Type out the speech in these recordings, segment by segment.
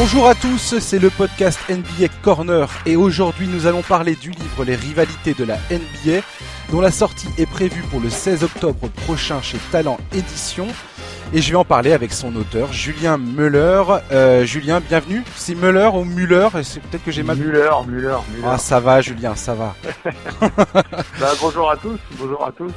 Bonjour à tous, c'est le podcast NBA Corner et aujourd'hui nous allons parler du livre Les rivalités de la NBA dont la sortie est prévue pour le 16 octobre prochain chez Talent Édition. Et je vais en parler avec son auteur, Julien Muller. Euh, Julien, bienvenue. C'est Muller ou Muller? C'est peut-être que j'ai mal. Muller, Muller, Muller. Ah, ça va, Julien, ça va. bah, bonjour à tous, bonjour à tous.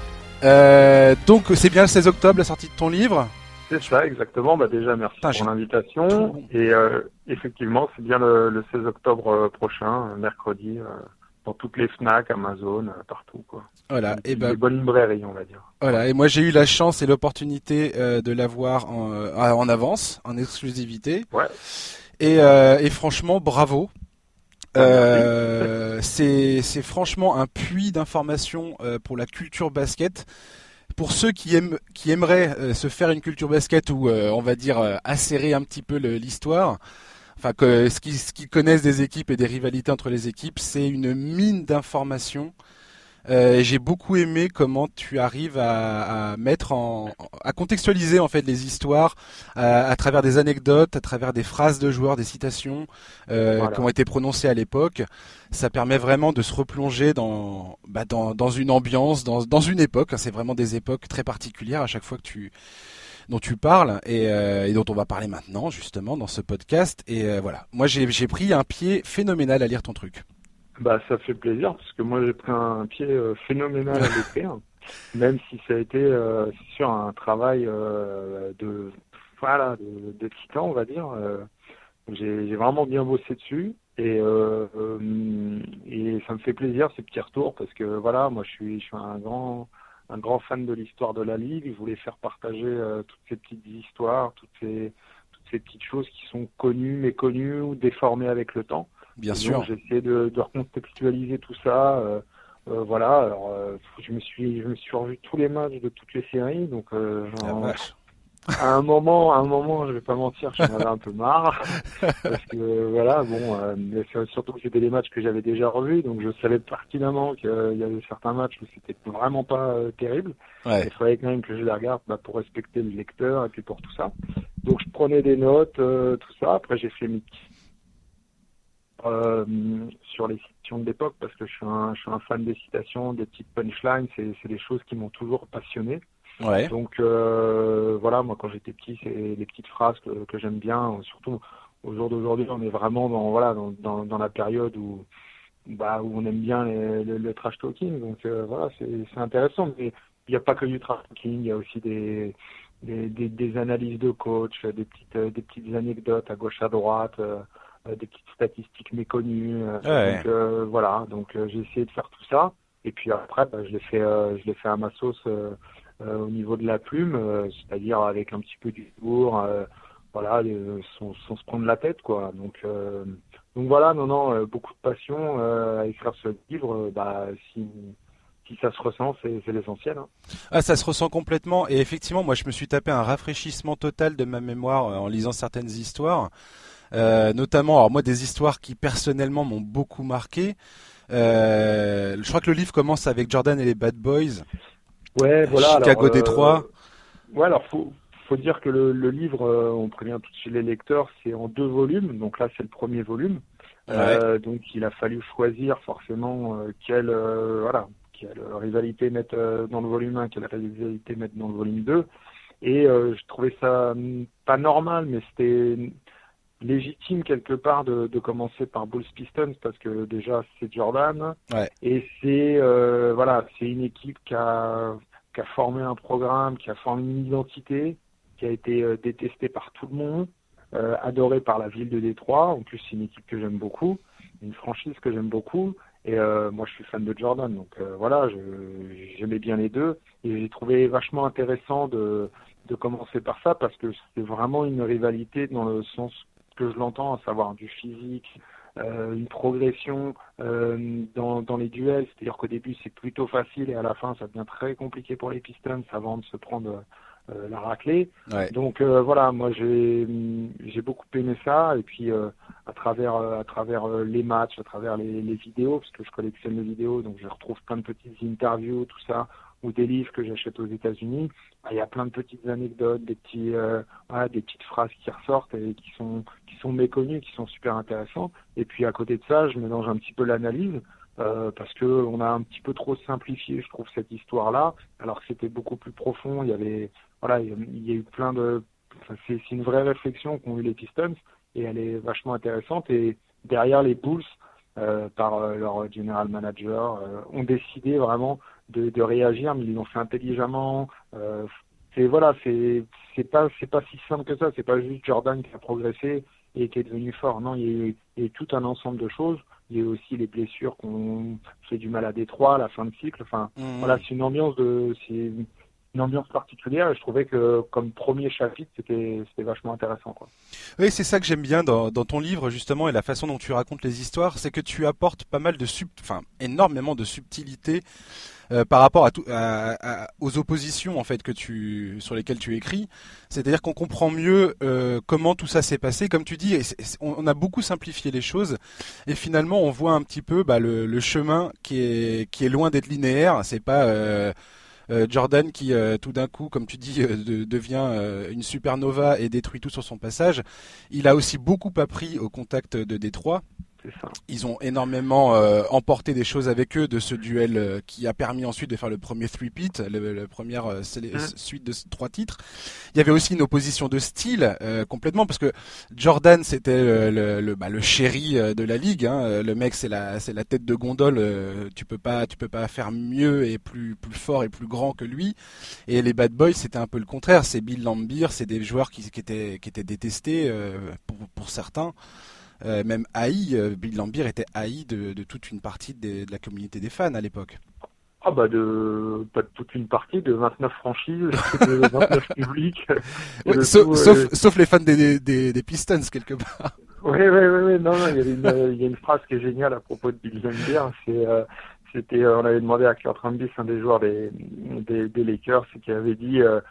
Euh, donc, c'est bien le 16 octobre la sortie de ton livre? C'est ça, exactement. Bah, déjà, merci pour l'invitation. Et euh, effectivement, c'est bien le, le 16 octobre euh, prochain, euh, mercredi, euh, dans toutes les FNAC, Amazon, partout. Quoi. Voilà. Et ben, Des bonnes librairies, on va dire. Voilà, et moi j'ai eu la chance et l'opportunité euh, de l'avoir en, en avance, en exclusivité. Ouais. Et, et franchement, bravo. Euh, c'est franchement un puits d'informations pour la culture basket. Pour ceux qui aiment qui aimeraient euh, se faire une culture basket ou euh, on va dire euh, acérer un petit peu l'histoire, enfin que ce qui ce qui connaissent des équipes et des rivalités entre les équipes, c'est une mine d'informations. Euh, j'ai beaucoup aimé comment tu arrives à, à mettre en, à contextualiser en fait les histoires à, à travers des anecdotes, à travers des phrases de joueurs, des citations euh, Voilà. qui ont été prononcées à l'époque. Ça permet vraiment de se replonger dans, bah, dans, dans une ambiance, dans, dans une époque. C'est vraiment des époques très particulières à chaque fois que tu dont tu parles et, euh, et dont on va parler maintenant justement dans ce podcast. Et euh, voilà, moi j'ai pris un pied phénoménal à lire ton truc. Bah, ça fait plaisir, parce que moi, j'ai pris un pied euh, phénoménal à l'écrire. même si ça a été, euh, sûr, un travail euh, de, voilà, de, de titan, on va dire. Euh, j'ai vraiment bien bossé dessus. Et, et ça me fait plaisir ces petits retours parce que voilà, moi je suis, je suis un grand, un grand fan de l'histoire de la ligue. Je voulais faire partager toutes ces petites histoires, toutes ces, toutes ces petites choses qui sont connues, méconnues ou déformées avec le temps. Bien Et sûr. J'ai essayé de, de recontextualiser tout ça. euh, euh, voilà. Alors, euh, je me suis, je me suis revu tous les matchs de toutes les séries. Donc, à un moment, à un moment, je vais pas mentir, j'en avais un peu marre parce que voilà, bon, euh, surtout que c'était des matchs que j'avais déjà revus, donc je savais pertinemment qu'il y avait certains matchs où c'était vraiment pas euh, terrible. Ouais. Il fallait quand même que je les regarde bah, pour respecter le lecteur et puis pour tout ça. Donc je prenais des notes, euh, tout ça. Après j'ai fait mes petits euh, sur les citations de l'époque parce que je suis un, je suis un fan des citations, des petites punchlines. C'est, des choses qui m'ont toujours passionné. Ouais. Donc euh, voilà, moi quand j'étais petit, c'est les petites phrases que, que j'aime bien. Surtout au jour d'aujourd'hui, on est vraiment dans voilà dans, dans, dans la période où bah où on aime bien le, trash talking. Donc euh, voilà, c'est intéressant. Mais il n'y a pas que du trash talking, il y a aussi des des, des, des analyses de coach, des petites des petites anecdotes à gauche à droite. euh, des petites statistiques méconnues. euh, Ouais. Donc euh, voilà, donc euh, j'ai essayé de faire tout ça. Et puis après, bah, je l'ai fait, euh, je l'ai fait à ma sauce euh, euh, au niveau de la plume, euh, c'est-à-dire avec un petit peu d'humour, euh, voilà, euh, sans, sans se prendre la tête, quoi. Donc, euh, donc voilà, non, non, euh, beaucoup de passion euh, à écrire ce livre. euh, bah, si, si ça se ressent, c'est, l'essentiel. Hein. Ah, ça se ressent complètement. Et effectivement, moi, je me suis tapé un rafraîchissement total de ma mémoire euh, en lisant certaines histoires. Euh, notamment, alors moi, des histoires qui personnellement m'ont beaucoup marqué. Euh, je crois que le livre commence avec Jordan et les Bad Boys. Ouais, voilà. Chicago, alors, euh, Détroit. Ouais, alors faut faut dire que le, le livre, on prévient tout de suite les lecteurs, c'est en deux volumes. Donc là, c'est le premier volume. Euh, donc il a fallu choisir forcément euh, quelle euh, voilà quelle rivalité mettre dans le volume 1, quelle rivalité mettre dans le volume 2. Et je trouvais ça hum, pas normal, mais c'était légitime quelque part de, de commencer par Bulls Pistons parce que déjà c'est Jordan Ouais. et c'est euh, voilà c'est une équipe qui a qui a formé un programme, qui a formé une identité, qui a été euh, détestée par tout le monde, euh, adorée par la ville de Détroit. En plus, c'est une équipe que j'aime beaucoup, une franchise que j'aime beaucoup. Et moi, je suis fan de Jordan, donc voilà, j'aimais bien les deux. Et j'ai trouvé vachement intéressant de, de commencer par ça parce que c'est vraiment une rivalité dans le sens que je l'entends, à savoir du physique, euh, une progression euh, dans, dans les duels, c'est-à-dire qu'au début c'est plutôt facile et à la fin ça devient très compliqué pour les Pistons avant de se prendre euh, la raclée. Ouais. Donc voilà, moi j'ai j'ai beaucoup aimé ça et puis à travers à travers les matchs, à travers les, les vidéos parce que je collectionne les vidéos, donc je retrouve plein de petites interviews, tout ça ou des livres que j'achète aux États-Unis, bah, il y a plein de petites anecdotes, des petits, euh, des petites phrases qui ressortent et qui sont qui sont méconnues, qui sont super intéressantes. Et puis à côté de ça, je mélange un petit peu l'analyse. Euh, parce que on a un petit peu trop simplifié, je trouve, cette histoire-là, alors que c'était beaucoup plus profond. Il y avait, voilà, il y a eu plein de, c'est une vraie réflexion qu'ont eu les Pistons et elle est vachement intéressante. Et derrière les Bulls, euh, par leur general manager, ont décidé vraiment de, de, réagir, mais ils l'ont fait intelligemment. Euh, c'est voilà, c'est c'est pas c'est pas si simple que ça. C'est pas juste Jordan qui a progressé et qui est devenu fort. Non, il y a eu, il y a eu tout un ensemble de choses. Il y a eu aussi les blessures qu'on fait du mal à Détroit, la fin de cycle. Enfin, mmh. voilà, c'est une ambiance de c'est une ambiance particulière et je trouvais que comme premier chapitre c'était c'était vachement intéressant quoi. Oui, c'est ça que j'aime bien dans, dans ton livre justement et la façon dont tu racontes les histoires, c'est que tu apportes pas mal de sub enfin énormément de subtilité euh, par rapport à, tout, à, aux oppositions en fait que tu sur lesquelles tu écris. C'est-à-dire qu'on comprend mieux euh, comment tout ça s'est passé. Comme tu dis, on, a beaucoup simplifié les choses et finalement on voit un petit peu bah, le, le, chemin qui est qui est loin d'être linéaire. C'est pas euh, Jordan qui euh, tout d'un coup, comme tu dis, euh, devient une supernova et détruit tout sur son passage. Il a aussi beaucoup appris au contact de Détroit. Ils ont énormément euh, emporté des choses avec eux de ce duel euh, qui a permis ensuite de faire le premier three-peat, la première euh, mmh. suite de trois titres. Il y avait aussi une opposition de style complètement parce que Jordan c'était le, le, bah, le, chéri de la ligue. Hein. Le mec c'est la c'est la tête de gondole. tu peux pas tu peux pas faire mieux et plus plus fort et plus grand que lui. Et les Bad Boys c'était un peu le contraire. C'est Bill Lambier, c'est des joueurs qui, qui étaient qui étaient détestés pour pour certains. Euh, même haï, euh, Bill Lambier était haï de, de, toute une partie de, de, la communauté des fans à l'époque. Ah bah de pas de toute une partie, de 29 franchises, de 29 publics. sauf, tout, sauf, euh... sauf, les fans des, des, des, Pistons quelque part. Oui, oui, oui, oui. non, non, il y, avait une, il y a une phrase qui est géniale à propos de Bill Lambier, c'est c'était, on avait demandé à Kurt Rambis, un des joueurs des, des, des Lakers, qui avait dit euh,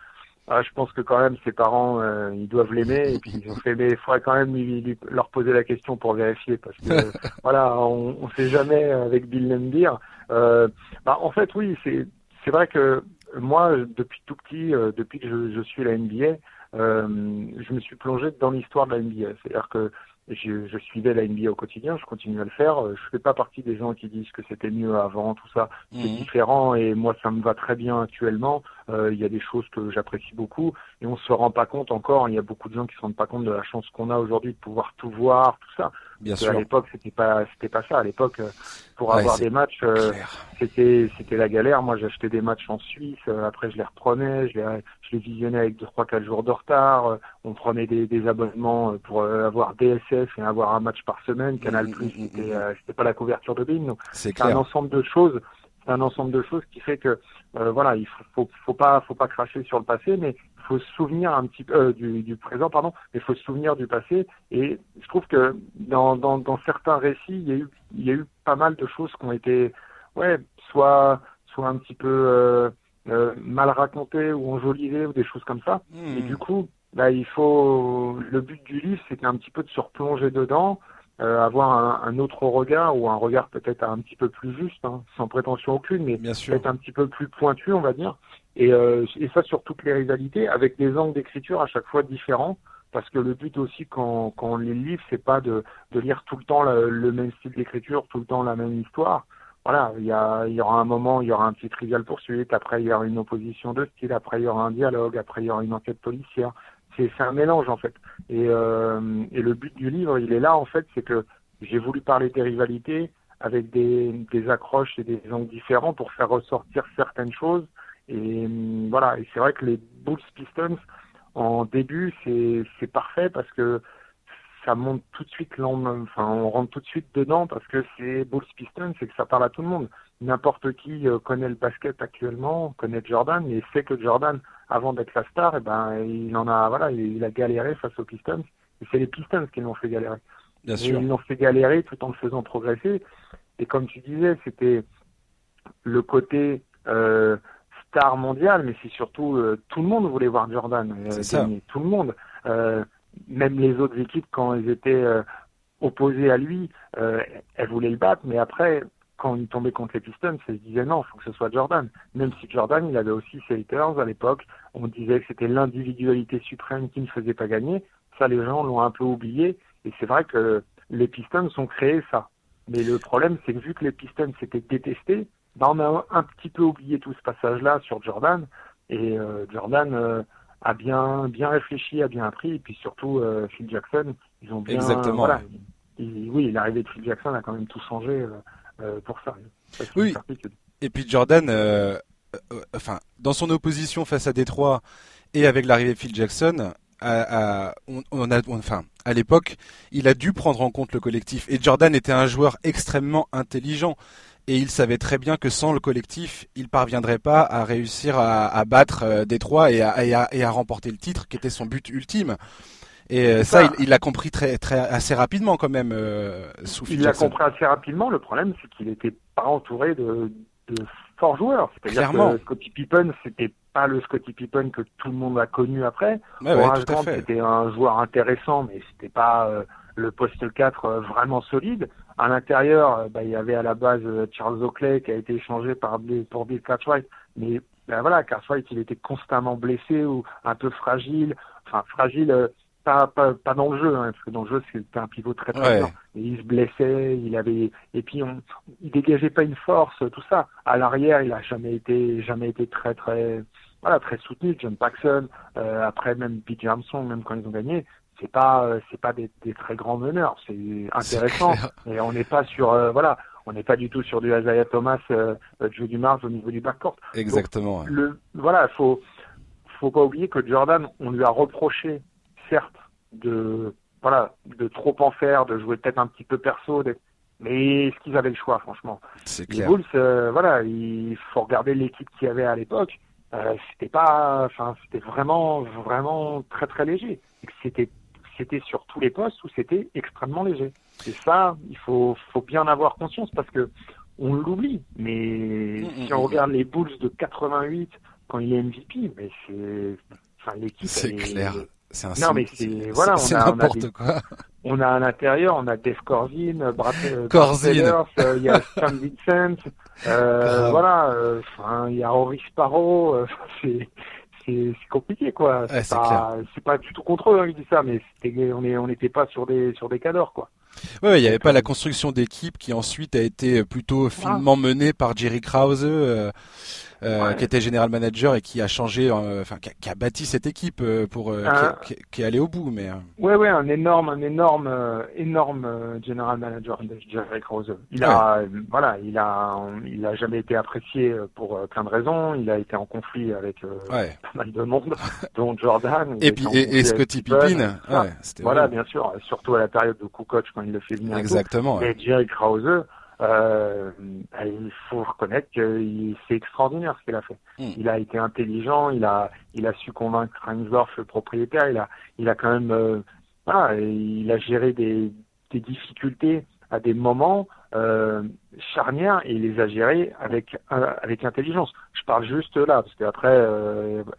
ah, je pense que quand même ses parents, euh, ils doivent l'aimer et puis ils ont fait, mais il faudrait quand même lui, leur poser la question pour vérifier parce que voilà, on, on sait jamais avec Bill Lambier. Euh, bah, en fait, oui, c'est c'est vrai que moi, depuis tout petit, euh, depuis que je, je, suis la NBA, je me suis plongé dans l'histoire de la NBA. C'est-à-dire que je, je, suivais la NBA au quotidien, je continue à le faire. Je fais pas partie des gens qui disent que c'était mieux avant, tout ça. C'est mhm. différent et moi ça me va très bien actuellement. Euh, il y a des choses que j'apprécie beaucoup et on se rend pas compte encore. Il y a beaucoup de gens qui se rendent pas compte de la chance qu'on a aujourd'hui de pouvoir tout voir, tout ça. Bien sûr. À l'époque c'était pas c'était pas ça. À l'époque euh, pour avoir des matchs euh, c'était c'était la galère. Moi j'achetais des matchs en Suisse. après je les reprenais, je les je les visionnais avec deux trois quatre jours de retard. on prenait des, des abonnements pour avoir DSS et avoir un match par semaine. Canal mmh, Plus, mmh, c'était, mmh, c'était pas la couverture de BIM. C'est un ensemble de choses. C'est un ensemble de choses qui fait que euh, voilà, il faut, faut, faut, pas, faut pas cracher sur le passé, mais faut se souvenir un petit peu euh, du, du, présent, pardon, mais faut se souvenir du passé. Et je trouve que dans, dans, dans certains récits, il y a eu, il y a eu pas mal de choses qui ont été, ouais, soit, soit un petit peu euh, euh mal racontées ou enjolivées ou des choses comme ça. Et du coup, bah, il faut le but du livre, c'est un petit peu de se replonger dedans, euh, avoir un, un, autre regard ou un regard peut-être un petit peu plus juste, hein, sans prétention aucune, mais peut-être un petit peu plus pointu, on va dire. Et, euh, et ça sur toutes les rivalités, avec des angles d'écriture à chaque fois différents. Parce que le but aussi quand, quand on lit le livre, c'est pas de, de lire tout le temps le, le même style d'écriture, tout le temps la même histoire voilà, il y, a, il y aura un moment, il y aura un petit trivial poursuite, après il y aura une opposition de style, après il y aura un dialogue, après il y aura une enquête policière c'est un mélange en fait. Et, euh, et le but du livre, il est là en fait, c'est que j'ai voulu parler des rivalités avec des, accroches et des angles différents pour faire ressortir certaines choses. Et voilà, et c'est vrai que les Bulls Pistons, en début, c'est parfait parce que ça monte tout de suite, enfin, on rentre tout de suite dedans parce que c'est Bulls Pistons, c'est que ça parle à tout le monde. N'importe qui euh, connaît le basket actuellement, connaît Jordan, et sait que Jordan, avant d'être la star, eh ben, il en a, voilà, il, a galéré face aux Pistons. Et c'est les Pistons qui l'ont fait galérer. Bien sûr. Ils l'ont fait galérer tout en le faisant progresser. Et comme tu disais, c'était le côté euh, star mondial, mais c'est surtout euh, tout le monde voulait voir Jordan. ça. Tout le monde. Même les autres équipes, quand elles étaient opposées à lui, elles voulaient le battre. Mais après, quand il tombait contre les Pistons, il se disait non, il faut que ce soit Jordan. Même si Jordan, il avait aussi ses haters à l'époque. On disait que c'était l'individualité suprême qui ne faisait pas gagner. Ça, les gens l'ont un peu oublié. Et c'est vrai que les Pistons ont créé ça. Mais le problème, c'est que vu que les Pistons s'étaient détestés, bah, on a un petit peu oublié tout ce passage-là sur Jordan. Et euh, Jordan euh, a bien bien réfléchi, a bien appris. Et puis surtout, euh, Phil Jackson, ils ont bien. Exactement. Voilà, oui, l'arrivée de Phil Jackson a quand même tout changé pour ça. oui. Et puis Jordan, enfin, dans son opposition face à Détroit et avec l'arrivée de Phil Jackson, à, on, a, enfin, à l'époque, il a dû prendre en compte le collectif. Et Jordan était un joueur extrêmement intelligent. Et il savait très bien que sans le collectif, il parviendrait pas à réussir à, battre euh, Détroit et à, et, à, remporter le titre, qui était son but ultime. Et euh, ça, il l'a compris très, très, assez rapidement quand même. Euh, il l'a compris assez rapidement. Le problème, c'est qu'il n'était pas entouré de, de forts joueurs. C'est-à-dire que Scottie Pippen, c'était pas le Scottie Pippen que tout le monde a connu après. Ouais, c'était un joueur intéressant, mais c'était pas euh, le poste 4 euh, vraiment solide. À l'intérieur, bah, il y avait à la base Charles Oakley qui a été échangé par pour Bill Cartwright, mais ben voilà, Cartwright il était constamment blessé ou un peu fragile, enfin fragile pas, pas, pas dans le jeu, hein, parce que dans le jeu c'était un pivot très très bien. il se blessait, il avait et puis on, il dégageait pas une force, tout ça. À l'arrière, il a jamais été jamais été très très voilà très soutenu. John Paxson, euh, après même Pete Armstrong, même quand ils ont gagné, c'est pas euh, c'est pas des, des, très grands meneurs. C'est intéressant, et on n'est pas sur euh, voilà. On n'est pas du tout sur du Isaiah Thomas, euh, Joe Dumars au niveau du backcourt. Exactement. le, voilà, faut faut pas oublier que Jordan, on lui a reproché certes, de voilà, de trop en faire, de jouer peut-être un petit peu perso, mais est-ce qu'ils avaient le choix, franchement? C'est clair. Les Bulls, euh, voilà, il faut regarder l'équipe qu'il y avait à l'époque. Euh, c'était pas, enfin, c'était vraiment, vraiment très très léger. C'était, c'était sur tous les postes où c'était extrêmement léger. Et ça, il faut, faut bien en avoir conscience parce que on l'oublie. Mais mm, si mm, on mm. regarde les Bulls de 88 quand il est MVP, mais c'est, enfin, l'équipe. C'est clair. C'est un non, mais c'est voilà, on a, n'importe on a quoi. On a à l'intérieur, on a Dave Corzine, Brad, euh, Corzine. Euh, il y a Sam Vincent, euh, voilà, enfin, il y a Henri Sparrow, c'est c'est compliqué quoi. c'est pas, pas du tout contre eux hein, qui dit ça, mais on est on n'était pas sur des sur des cadors quoi. Ouais, il n'y avait pas la construction d'équipe qui ensuite a été plutôt finement menée par Jerry Krause. Euh, qui était général manager et qui a changé, euh, enfin qui, a bâti cette équipe euh, pour qui, qui, est allé au bout. Mais ouais, ouais, un énorme, un énorme, énorme général manager, Jerry Krause. Il a, voilà, il a, il a jamais été apprécié pour plein de raisons. Il a été en conflit avec pas mal de monde, dont Jordan. Et puis et, Scottie Pippen. Ouais, voilà, bien sûr, surtout à la période de Kukoc quand il le fait venir. Exactement. Et Jerry Krause euh, ben, il faut reconnaître que c'est extraordinaire ce qu'il a fait. Hmm. Il a été intelligent, il a, il a su convaincre Reinsdorf, le propriétaire. Il a, il a quand même, euh, voilà, il a géré des, des difficultés à des moments euh, charnières et il les a gérés avec euh, avec intelligence. Je parle juste là parce qu'après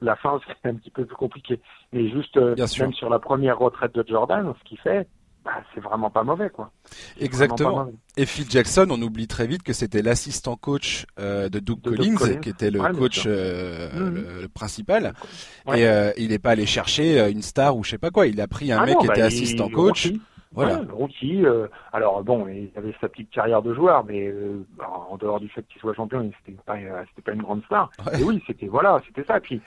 la fin c'est un petit peu plus compliqué. Mais juste même sur la première retraite de Jordan, ce qu'il fait, bah, c'est vraiment pas mauvais quoi. Exactement. Et Phil Jackson, on oublie très vite que c'était l'assistant coach euh, de Doug, Collins, qui était le coach euh, mmh. le, principal. Et euh, il n'est pas allé chercher une star ou je sais pas quoi. Il a pris un ah mec qui était bah, assistant coach. Voilà. rookie. alors bon, il avait sa petite carrière de joueur, mais en dehors du fait qu'il soit champion, c'était pas, c'était pas une grande star. Et oui, c'était voilà, c'était ça. puis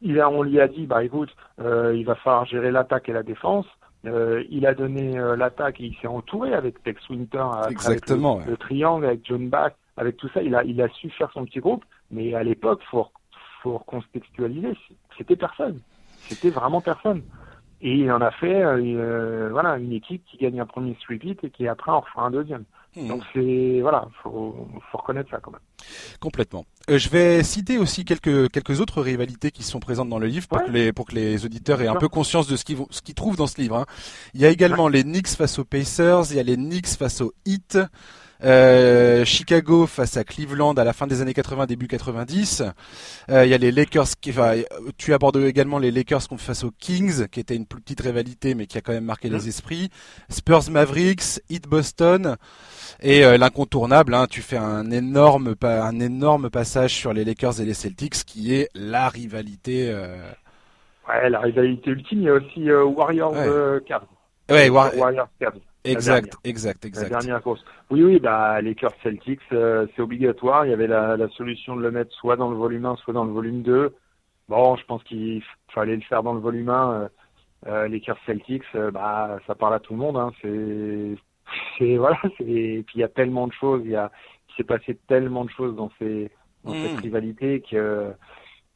il a, on lui a dit, bah écoute, il va falloir gérer l'attaque et la défense. Euh, il a donné euh, l'attaque et il s'est entouré avec Tex Winter, Exactement, le, triangle, avec John Bass, avec tout ça. Il a, il a su faire son petit groupe, mais à l'époque, faut, faut recontextualiser, c'était personne. C'était vraiment personne. Et il en a fait euh, voilà, une équipe qui gagne un premier sweep et qui après en refera un deuxième. Hmm. Donc c'est voilà, faut, faut reconnaître ça quand même. Complètement. Euh, je vais citer aussi quelques quelques autres rivalités qui sont présentes dans le livre pour que les pour que les auditeurs aient un peu conscience de ce qu'ils ce qu'ils trouvent dans ce livre. Hein. Il y a également les Knicks face aux Pacers, il y a les Knicks face aux Heat. Euh, Chicago face à Cleveland à la fin des années 80, début 90. Euh, il y a les Lakers qui, enfin, tu abordes également les Lakers face aux Kings, qui était une plus petite rivalité, mais qui a quand même marqué les esprits. Spurs Mavericks, Heat Boston. Et euh, l'incontournable, hein, tu fais un énorme, un énorme passage sur les Lakers et les Celtics, qui est la rivalité. Euh... Ouais, la rivalité ultime. Il y a aussi Warriors ouais. Cavs. Ouais, Warriors Cavs. Exact, exact, exact. La dernière course. Oui, oui, bah, Lakers Celtics, euh, c'est obligatoire. Il y avait la, la, solution de le mettre soit dans le volume 1, soit dans le volume 2. Bon, je pense qu'il fallait le faire dans le volume 1. Euh, euh, Lakers Celtics, bah, ça parle à tout le monde. Hein. C'est voilà et puis il y a tellement de choses il y a s'est passé tellement de choses dans ces dans cette mm. rivalité que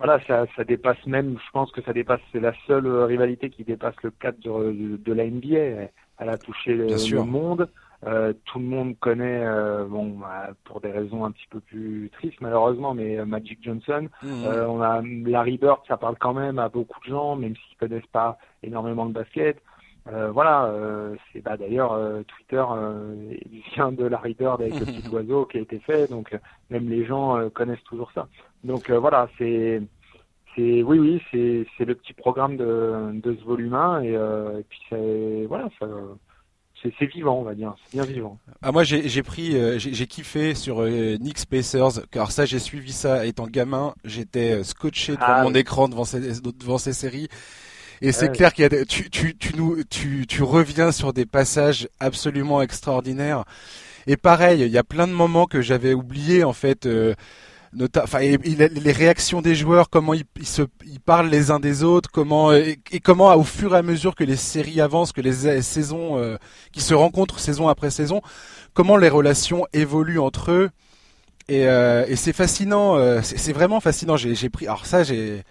voilà ça ça dépasse même je pense que ça dépasse c'est la seule rivalité qui dépasse le cadre de, de, la NBA elle a touché le, monde. Euh, tout le monde connaît euh, bon bah, pour des raisons un petit peu plus tristes malheureusement mais euh, Magic Johnson. Mm. euh, on a Larry Bird ça parle quand même à beaucoup de gens même s'ils connaissent pas énormément de basket. Euh, voilà, euh, c'est bah, d'ailleurs euh, Twitter vient de Larry Bird avec le petit oiseau qui a été fait, donc même les gens connaissent toujours ça. Donc voilà, c'est c'est oui oui c'est c'est le petit programme de de ce volume 1 et, et puis c'est voilà ça c'est vivant, on va dire. C'est bien vivant. Ah, moi, j'ai pris, j'ai kiffé sur Nick Spacers, car ça, j'ai suivi ça étant gamin. J'étais scotché devant ah mon écran devant ces, devant ces séries. Et c'est clair qu'il y a tu, tu, tu, nous, tu, tu reviens sur des passages absolument extraordinaires. Et pareil, il y a plein de moments que j'avais oubliés en fait. Euh, enfin, les réactions des joueurs, comment ils, se, ils parlent les uns des autres, comment et, comment au fur et à mesure que les séries avancent, que les saisons euh, qui se rencontrent saison après saison, comment les relations évoluent entre eux. Et, euh, et c'est fascinant, euh, c'est vraiment fascinant. J'ai pris, alors ça, j'ai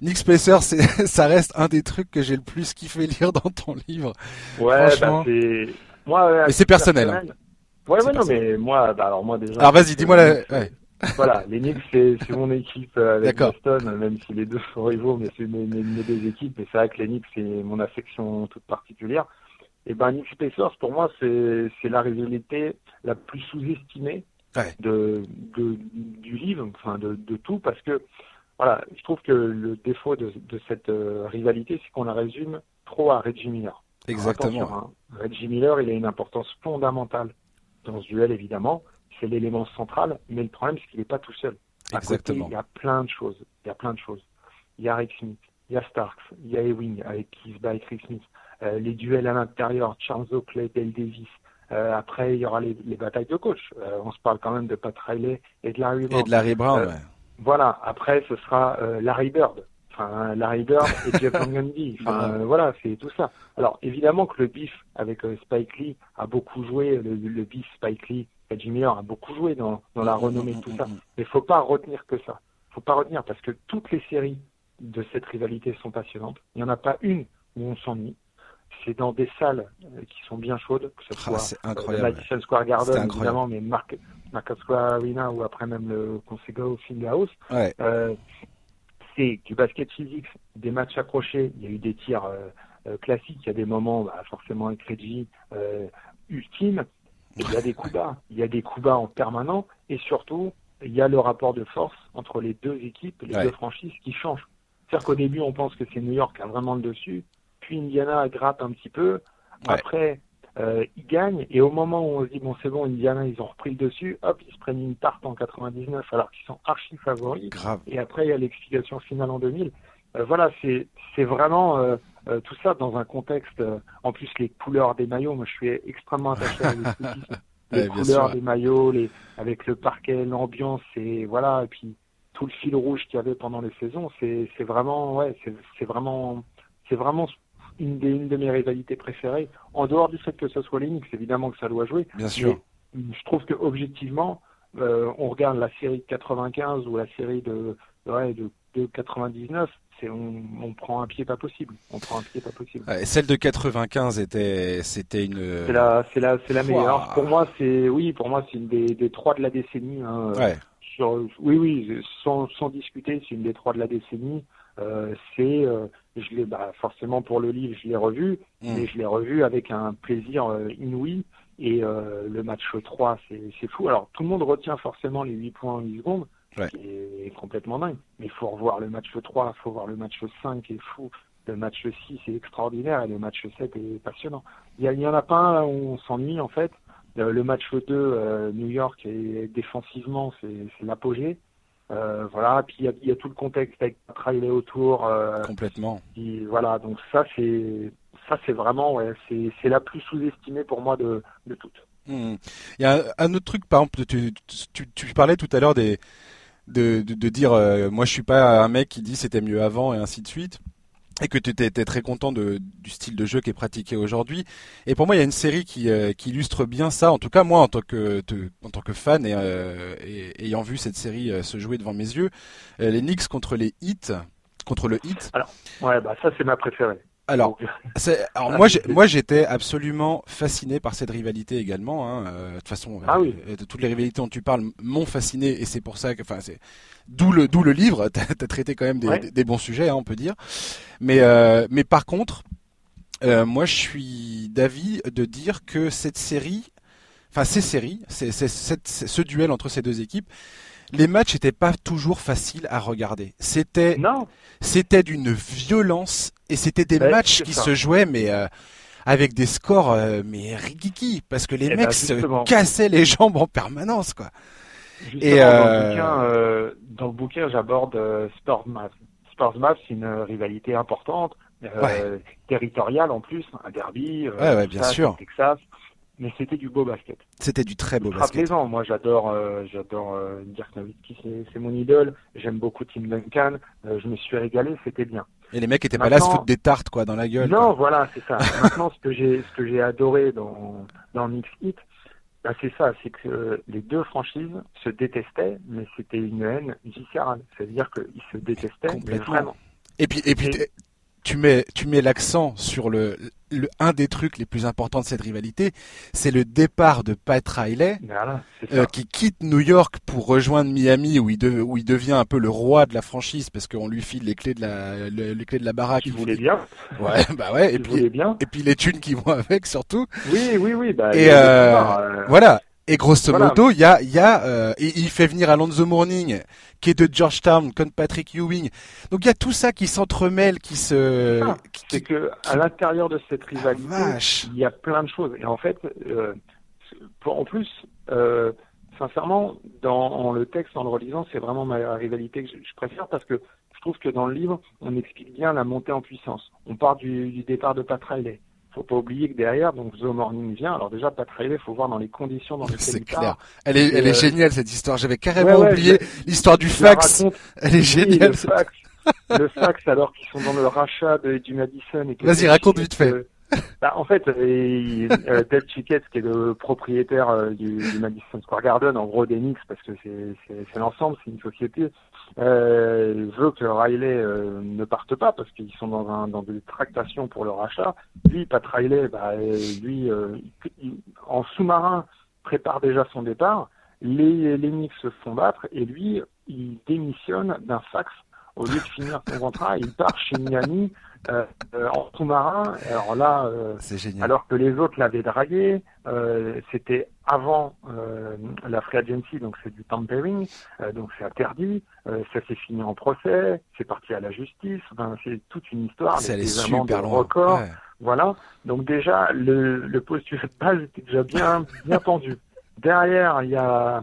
Nick Spacer, ça reste un des trucs que j'ai le plus kiffé lire dans ton livre. Ouais, bah c'est. Moi, c'est personnel. Hein. Ouais, ouais, non, mais moi, bah, alors moi déjà. Alors vas-y, dis-moi la. Ouais. Voilà, les Knicks, c'est mon équipe euh, avec Boston, même si les deux sont rivaux, mais c'est mes, mes, deux équipes. Et c'est vrai que les Knicks, c'est mon affection toute particulière. Et ben, Nick Spacers, pour moi, c'est la rivalité la plus sous-estimée de, de, du livre, enfin de, de tout, parce que voilà, je trouve que le défaut de, de cette euh, rivalité, c'est qu'on la résume trop à Reggie Miller. Exactement. Hein. Reggie Miller, il a une importance fondamentale dans ce duel, évidemment. C'est l'élément central, mais le problème, c'est qu'il n'est pas tout seul. Exactement. il y a plein de choses. Il y a plein de choses. Il y a Rick Smith, il y a Starks, il y a Ewing avec Keith by Rick Smith, euh, les duels à l'intérieur, Charles Oakley, Dale Davis. Euh, après, il y aura les, les batailles de coach. Euh, on se parle quand même de Pat Riley et de Larry Brown. Et de Larry Brown, ouais. Voilà, après ce sera Larry Bird. Enfin, Larry Bird et Jeff Van Gundy. Enfin, voilà, c'est tout ça. Alors, évidemment que le bif avec Spike Lee a beaucoup joué, le, le bif Spike Lee et Jimmy Miller a beaucoup joué dans, dans la renommée de tout ça. Mais faut pas retenir que ça. Faut pas retenir parce que toutes les séries de cette rivalité sont passionnantes. Il n'y en a pas une où on s'ennuie. C'est dans des salles qui sont bien chaudes, que ce ah, soit euh, Madison Square Garden, évidemment, mais Marcus Square Arena ou après même le Conseil. Ouais. Euh, c'est du basket physique, des matchs accrochés. Il y a eu des tirs euh, euh classiques. Il y a des moments, bah, forcément avec Reggie, euh, Il y a des coups bas. Il y a des coups bas en permanent. Et surtout, il y a le rapport de force entre les deux équipes, les deux franchises qui change. C'est-à-dire qu'au début, on pense que c'est New York qui a vraiment le dessus. Puis Indiana gratte un petit peu. Après, euh, ils gagnent et au moment où on se dit bon c'est bon Indiana ils ont repris le dessus hop ils se prennent une tarte en 99 alors qu'ils sont archi favoris Grave. et après il y a l'explication finale en 2000 euh, voilà c'est c'est vraiment euh, euh, tout ça dans un contexte euh, en plus les couleurs des maillots moi je suis extrêmement attaché à les ouais, couleurs des maillots les avec le parquet l'ambiance et voilà et puis tout le fil rouge qu'il y avait pendant les saisons c'est c'est vraiment ouais c'est c'est vraiment c'est vraiment une, des, une de mes rivalités préférées. En dehors du fait que ce soit Linux, évidemment que ça doit jouer. Bien sûr. je trouve que objectivement, euh, on regarde la série de 95 ou la série de, ouais, de, de 99, c'est on, on, prend un pied pas possible. On prend un pied pas possible. Celle de 95 était, c'était une. C'est la, c'est la, c'est la meilleure. Pour moi, c'est, oui, pour moi, c'est une des, des trois de la décennie. Hein. Ouais. Sur, oui, oui, sans, sans discuter, c'est une des trois de la décennie. Euh, c'est euh, je l'ai bah, forcément pour le livre, je l'ai revu, Mm. mais je l'ai revu avec un plaisir euh, inouï. Et le match 3, c'est c'est fou. Alors, tout le monde retient forcément les 8 points en 8 secondes, Ouais. qui est complètement dingue. Mais il faut revoir le match 3, il faut voir le match 5 qui est fou. Le match 6 est extraordinaire et le match 7 est passionnant. Il y, a- il y en a pas un où on s'ennuie en fait. Euh, Le match 2, euh, New York, est, défensivement, c'est l'apogée. Euh, voilà, puis il y, a, il y a tout le contexte avec Riley autour. euh, Complètement. voilà, donc ça c'est ça c'est vraiment ouais, c'est la plus sous-estimée pour moi de, de toutes. Hmm. Il y a un, un autre truc, par exemple, tu, tu, tu parlais tout à l'heure des de, de, de dire euh, moi je suis pas un mec qui dit c'était mieux avant et ainsi de suite et que tu étais très content de, du style de jeu qui est pratiqué aujourd'hui. Et pour moi, il y a une série qui, euh, qui illustre bien ça. En tout cas, moi, en tant que, en tant que fan et, euh, et ayant vu cette série euh, se jouer devant mes yeux, euh, les Knicks contre les Heat, contre le Heat. Ouais, bah ça c'est ma préférée. Alors, Donc, c'est- alors moi, moi, j'étais absolument fasciné par cette rivalité également. hein. Euh, De toute façon, Ah oui. euh, de toutes les rivalités dont tu parles m'ont fasciné et c'est pour ça que, enfin, c'est d'où le d'où le livre. T'as as traité quand même des, Ouais. des- des bons sujets, hein, on peut dire. Mais euh, mais par contre, euh, moi, je suis d'avis de dire que cette série, enfin ces séries, c'est c'est- ce duel entre ces deux équipes. Les matchs n'étaient pas toujours faciles à regarder. C'était non, c'était d'une violence et c'était des Ben, matchs qui ça. se jouaient mais euh, avec des scores euh, mais rikiki parce que les Eh mecs ben, se justement. cassaient les jambes en permanence quoi. justement Et, dans euh, le bouquin, euh, dans le bouquin j'aborde euh, Sports Maps. Sports Maps c'est une rivalité importante, euh, territoriale en plus, un derby. euh, Ouais, ouais, tout bien ça, sûr. Texas, mais c'était du beau basket. C'était du très beau ultra basket. plaisant. Moi, j'adore, euh, j'adore euh, Dirk Nowitzki, c'est, mon idole. J'aime beaucoup Tim Duncan. Euh, je me suis régalé, c'était bien. Et les mecs étaient pas là à se Maintenant- foutre des tartes quoi dans la gueule. non, quoi. voilà, c'est ça. Maintenant, ce que j'ai, ce que j'ai adoré dans dans Heat, bah, c'est ça, c'est que les deux franchises se détestaient, mais c'était une haine viscérale. C'est-à-dire qu'ils se détestaient, mais Complètement. vraiment. Et puis et puis tu mets tu mets l'accent sur le, le un des trucs les plus importants de cette rivalité, c'est le départ de Pat Riley. Voilà, euh, qui quitte New York pour rejoindre Miami où il, de- où il devient un peu le roi de la franchise parce qu'on lui file les clés de la le- les clés de la baraque. Il voulait bien, Ouais, bah ouais. Et puis bien. et puis les thunes qui vont avec surtout. Oui, oui, oui. Bah, Et, euh, euh, Voilà. Et grosso Voilà. modo, il y a, il y a, euh, et il fait venir Alonzo Mourning, qui est de Georgetown, comme Patrick Ewing. Donc il y a tout ça qui s'entremêle, qui se, Ah, qui- c'est qui- que à l'intérieur de cette rivalité, vache. il y a plein de choses. Et en fait, euh, pour, en plus, euh, sincèrement, dans le texte, en le relisant, c'est vraiment ma rivalité que je, je préfère parce que je trouve que dans le livre, on explique bien la montée en puissance. On part du, du départ de Pat Riley. Faut pas oublier que derrière, donc The Morning vient. Alors déjà, Pat Riley, faut voir dans les conditions dans lesquelles C'est clair. part. Elle est, elle est euh, géniale cette histoire. J'avais carrément Ouais, ouais, oublié l'histoire du fax. raconte Elle est Oui, géniale. le fax, le fax alors qu'ils sont dans le rachat de- du Madison. et que Vas-y, raconte vite fait. euh, bah, en fait, euh, euh, Dave Chiquette, qui est le propriétaire euh, du, du Madison Square Garden, en gros des Knicks, parce que c'est l'ensemble, c'est une société, euh, veut que Riley euh, ne parte pas parce qu'ils sont dans, un, dans des tractations pour le rachat. Lui, Pat Riley, bah, euh, lui, euh, il- il- en sous-marin, prépare déjà son départ. Les, les Knicks se font battre et lui, il démissionne d'un fax au lieu de finir son contrat, il part chez Miami euh, euh, en sous-marin. Alors là, euh, génial. alors que les autres l'avaient dragué, euh, c'était avant euh, la free agency, donc c'est du tampering, donc c'est interdit. Ça s'est fini en procès, c'est parti à la justice. Enfin, c'est toute une histoire. C'est super loin. records. Ouais. Voilà. Donc déjà, le, le postulat de base était déjà bien, bien pendu. Derrière, il y a,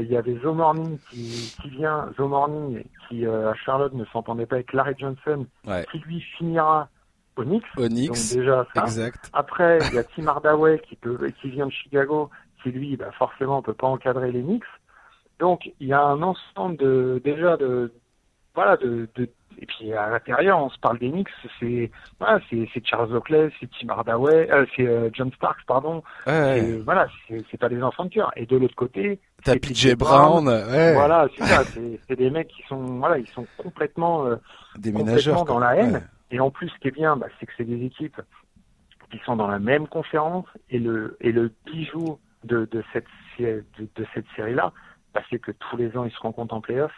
il y avait Zo Morning qui, qui vient, Zo Morning qui euh, à Charlotte ne s'entendait pas avec Larry Johnson, Ouais. qui lui finira au Knicks. Donc Onyx. déjà ça. Exact. Après, il y a Tim Hardaway qui peut, qui vient de Chicago, qui lui, bah, forcément, peut pas encadrer les Knicks. Donc, il y a un ensemble de, déjà de, voilà, de, de et puis à l'intérieur, on se parle des Knicks, c'est, voilà, c'est, c'est Charles Oakley, c'est Tim Hardaway, euh, c'est euh, John Starks, pardon. Ouais. Et, voilà, c'est, pas des enfants de cœur. Et de l'autre côté, T'as PJ Brown. Ouais. voilà, c'est ça, c'est, des mecs qui sont, voilà, ils sont complètement, euh, Des complètement dans la haine. Et en plus, ce qui est bien, bah, c'est que c'est des équipes qui sont dans la même conférence et le et le bijou de, de cette sé- de, de cette série-là, bah, c'est que tous les ans ils se rencontrent en playoff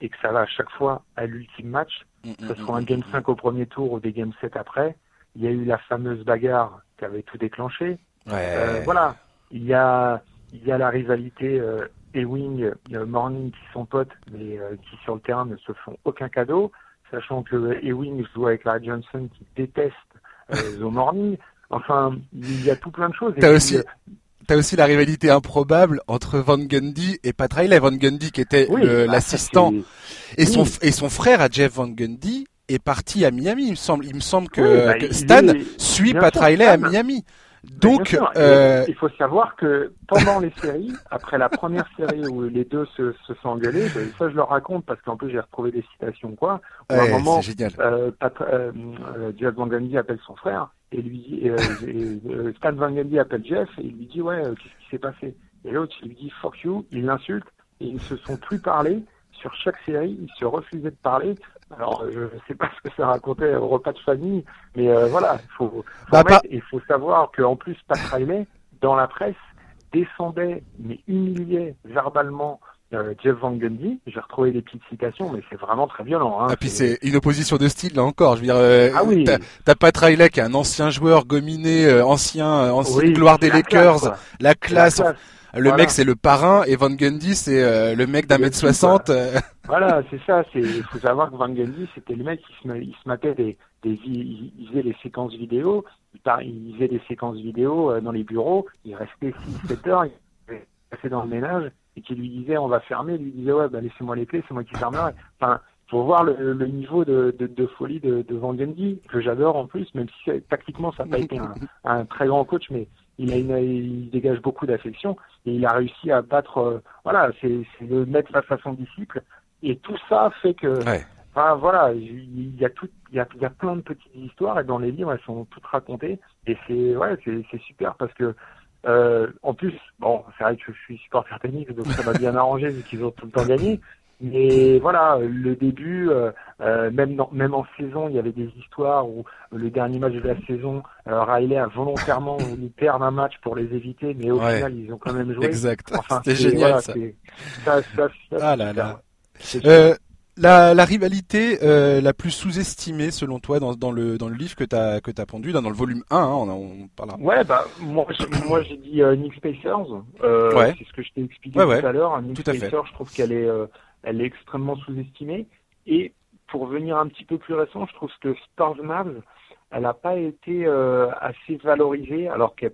et que ça va à chaque fois à l'ultime match, Mm, que ce mm, soit un mm, game mm. 5 au premier tour ou des game 7 après. Il y a eu la fameuse bagarre qui avait tout déclenché. Ouais. Euh, voilà, il y a, il y a la rivalité euh, Ewing, euh, Morning qui sont potes, mais euh, qui sur le terrain ne se font aucun cadeau, sachant que Ewing joue avec Larry Johnson qui déteste The Morning. Enfin, il y a tout plein de choses. T'as aussi- T'as aussi la rivalité improbable entre Van Gundy et Pat Riley. Van Gundy qui était oui, bah, l'assistant et son oui. et son frère à Jeff Van Gundy est parti à Miami. Il me semble. Il me semble que, Oui, bah, que Stan suit Pat Riley à. Miami. Donc, euh, il faut savoir que pendant les séries, après la première série où les deux se, se sont engueulés, ben, ça je leur raconte parce qu'en plus j'ai retrouvé des citations quoi. Où à ouais, un moment, euh, Pat- euh, euh, Jeff Van Gundy appelle son frère et lui dit, et, euh, et, euh, Stan Van Gundy appelle Jeff et il lui dit ouais euh, qu'est-ce qui s'est passé? Et l'autre il lui dit fuck you, il l'insulte et ils ne se sont plus parlé sur chaque série, ils se refusaient de parler. Alors euh, je ne sais pas ce que ça racontait au repas de famille, mais euh, voilà, il faut, faut Bah, mettre- pas- il faut savoir qu'en plus Pat Riley dans la presse descendait mais humiliait verbalement euh, Jeff Van Gundy. J'ai retrouvé des petites citations, mais c'est vraiment très violent. Hein. Ah puis c'est une opposition de style là encore. Je veux dire, euh, Ah oui. t'as- t'as Pat Riley qui est un ancien joueur gominé, euh, ancien, ancienne Oui, gloire des la Lakers, classe, La classe. Le Voilà. mec c'est le parrain et Van Gundy c'est euh, le mec d'un mètre soixante. euh, Voilà, c'est ça. Il faut savoir que Van Gundy, c'était le mec qui se, il se matait des, des, il, il faisait les séquences vidéo. Il, par- il faisait des séquences vidéo euh, dans les bureaux. Il restait 6-7 heures. Il passait dans le ménage et qui lui disait on va fermer. Il lui disait ouais, bah laissez-moi les clés, c'est moi qui fermerai. Enfin, faut voir le, le niveau de, de, de folie de, de Van Gundy que j'adore en plus, même si tactiquement ça n'a pas été un, un très grand coach, mais il a une, il dégage beaucoup d'affection et il a réussi à battre. euh, voilà, c'est, le mettre face à son disciple. Et tout ça fait que, Ouais. enfin voilà, il y a tout, il y a, il y a plein de petites histoires et dans les livres elles sont toutes racontées et c'est ouais, c'est super parce que euh, en plus, bon, c'est vrai que je suis supporter tennis donc ça m'a bien arrangé vu qu'ils ont tout le temps gagné. Mais voilà, le début, euh, euh, même dans, même en saison, il y avait des histoires où le dernier match de la saison, euh, Riley a volontairement voulu perdre un match pour les éviter, mais au Ouais. final ils ont quand même joué. Exact. Enfin, C'était c'est- génial voilà, ça. c'est- ça, ça, ça, Ah là là. Euh, la, la rivalité la plus sous-estimée selon toi dans, dans le dans le livre que t'as que t'as pondu dans, dans le volume 1 hein, on, on parlera. Ouais, bah moi, j'ai- dit Nick Spacers. Euh, Ouais. C'est ce que je t'ai expliqué Ouais, tout à l'heure. Nick. Spacers, je trouve qu'elle est, elle est extrêmement sous-estimée. Et pour venir un petit peu plus récent, je trouve que Spurs Mavs, elle n'a pas été euh, assez valorisée, alors qu'il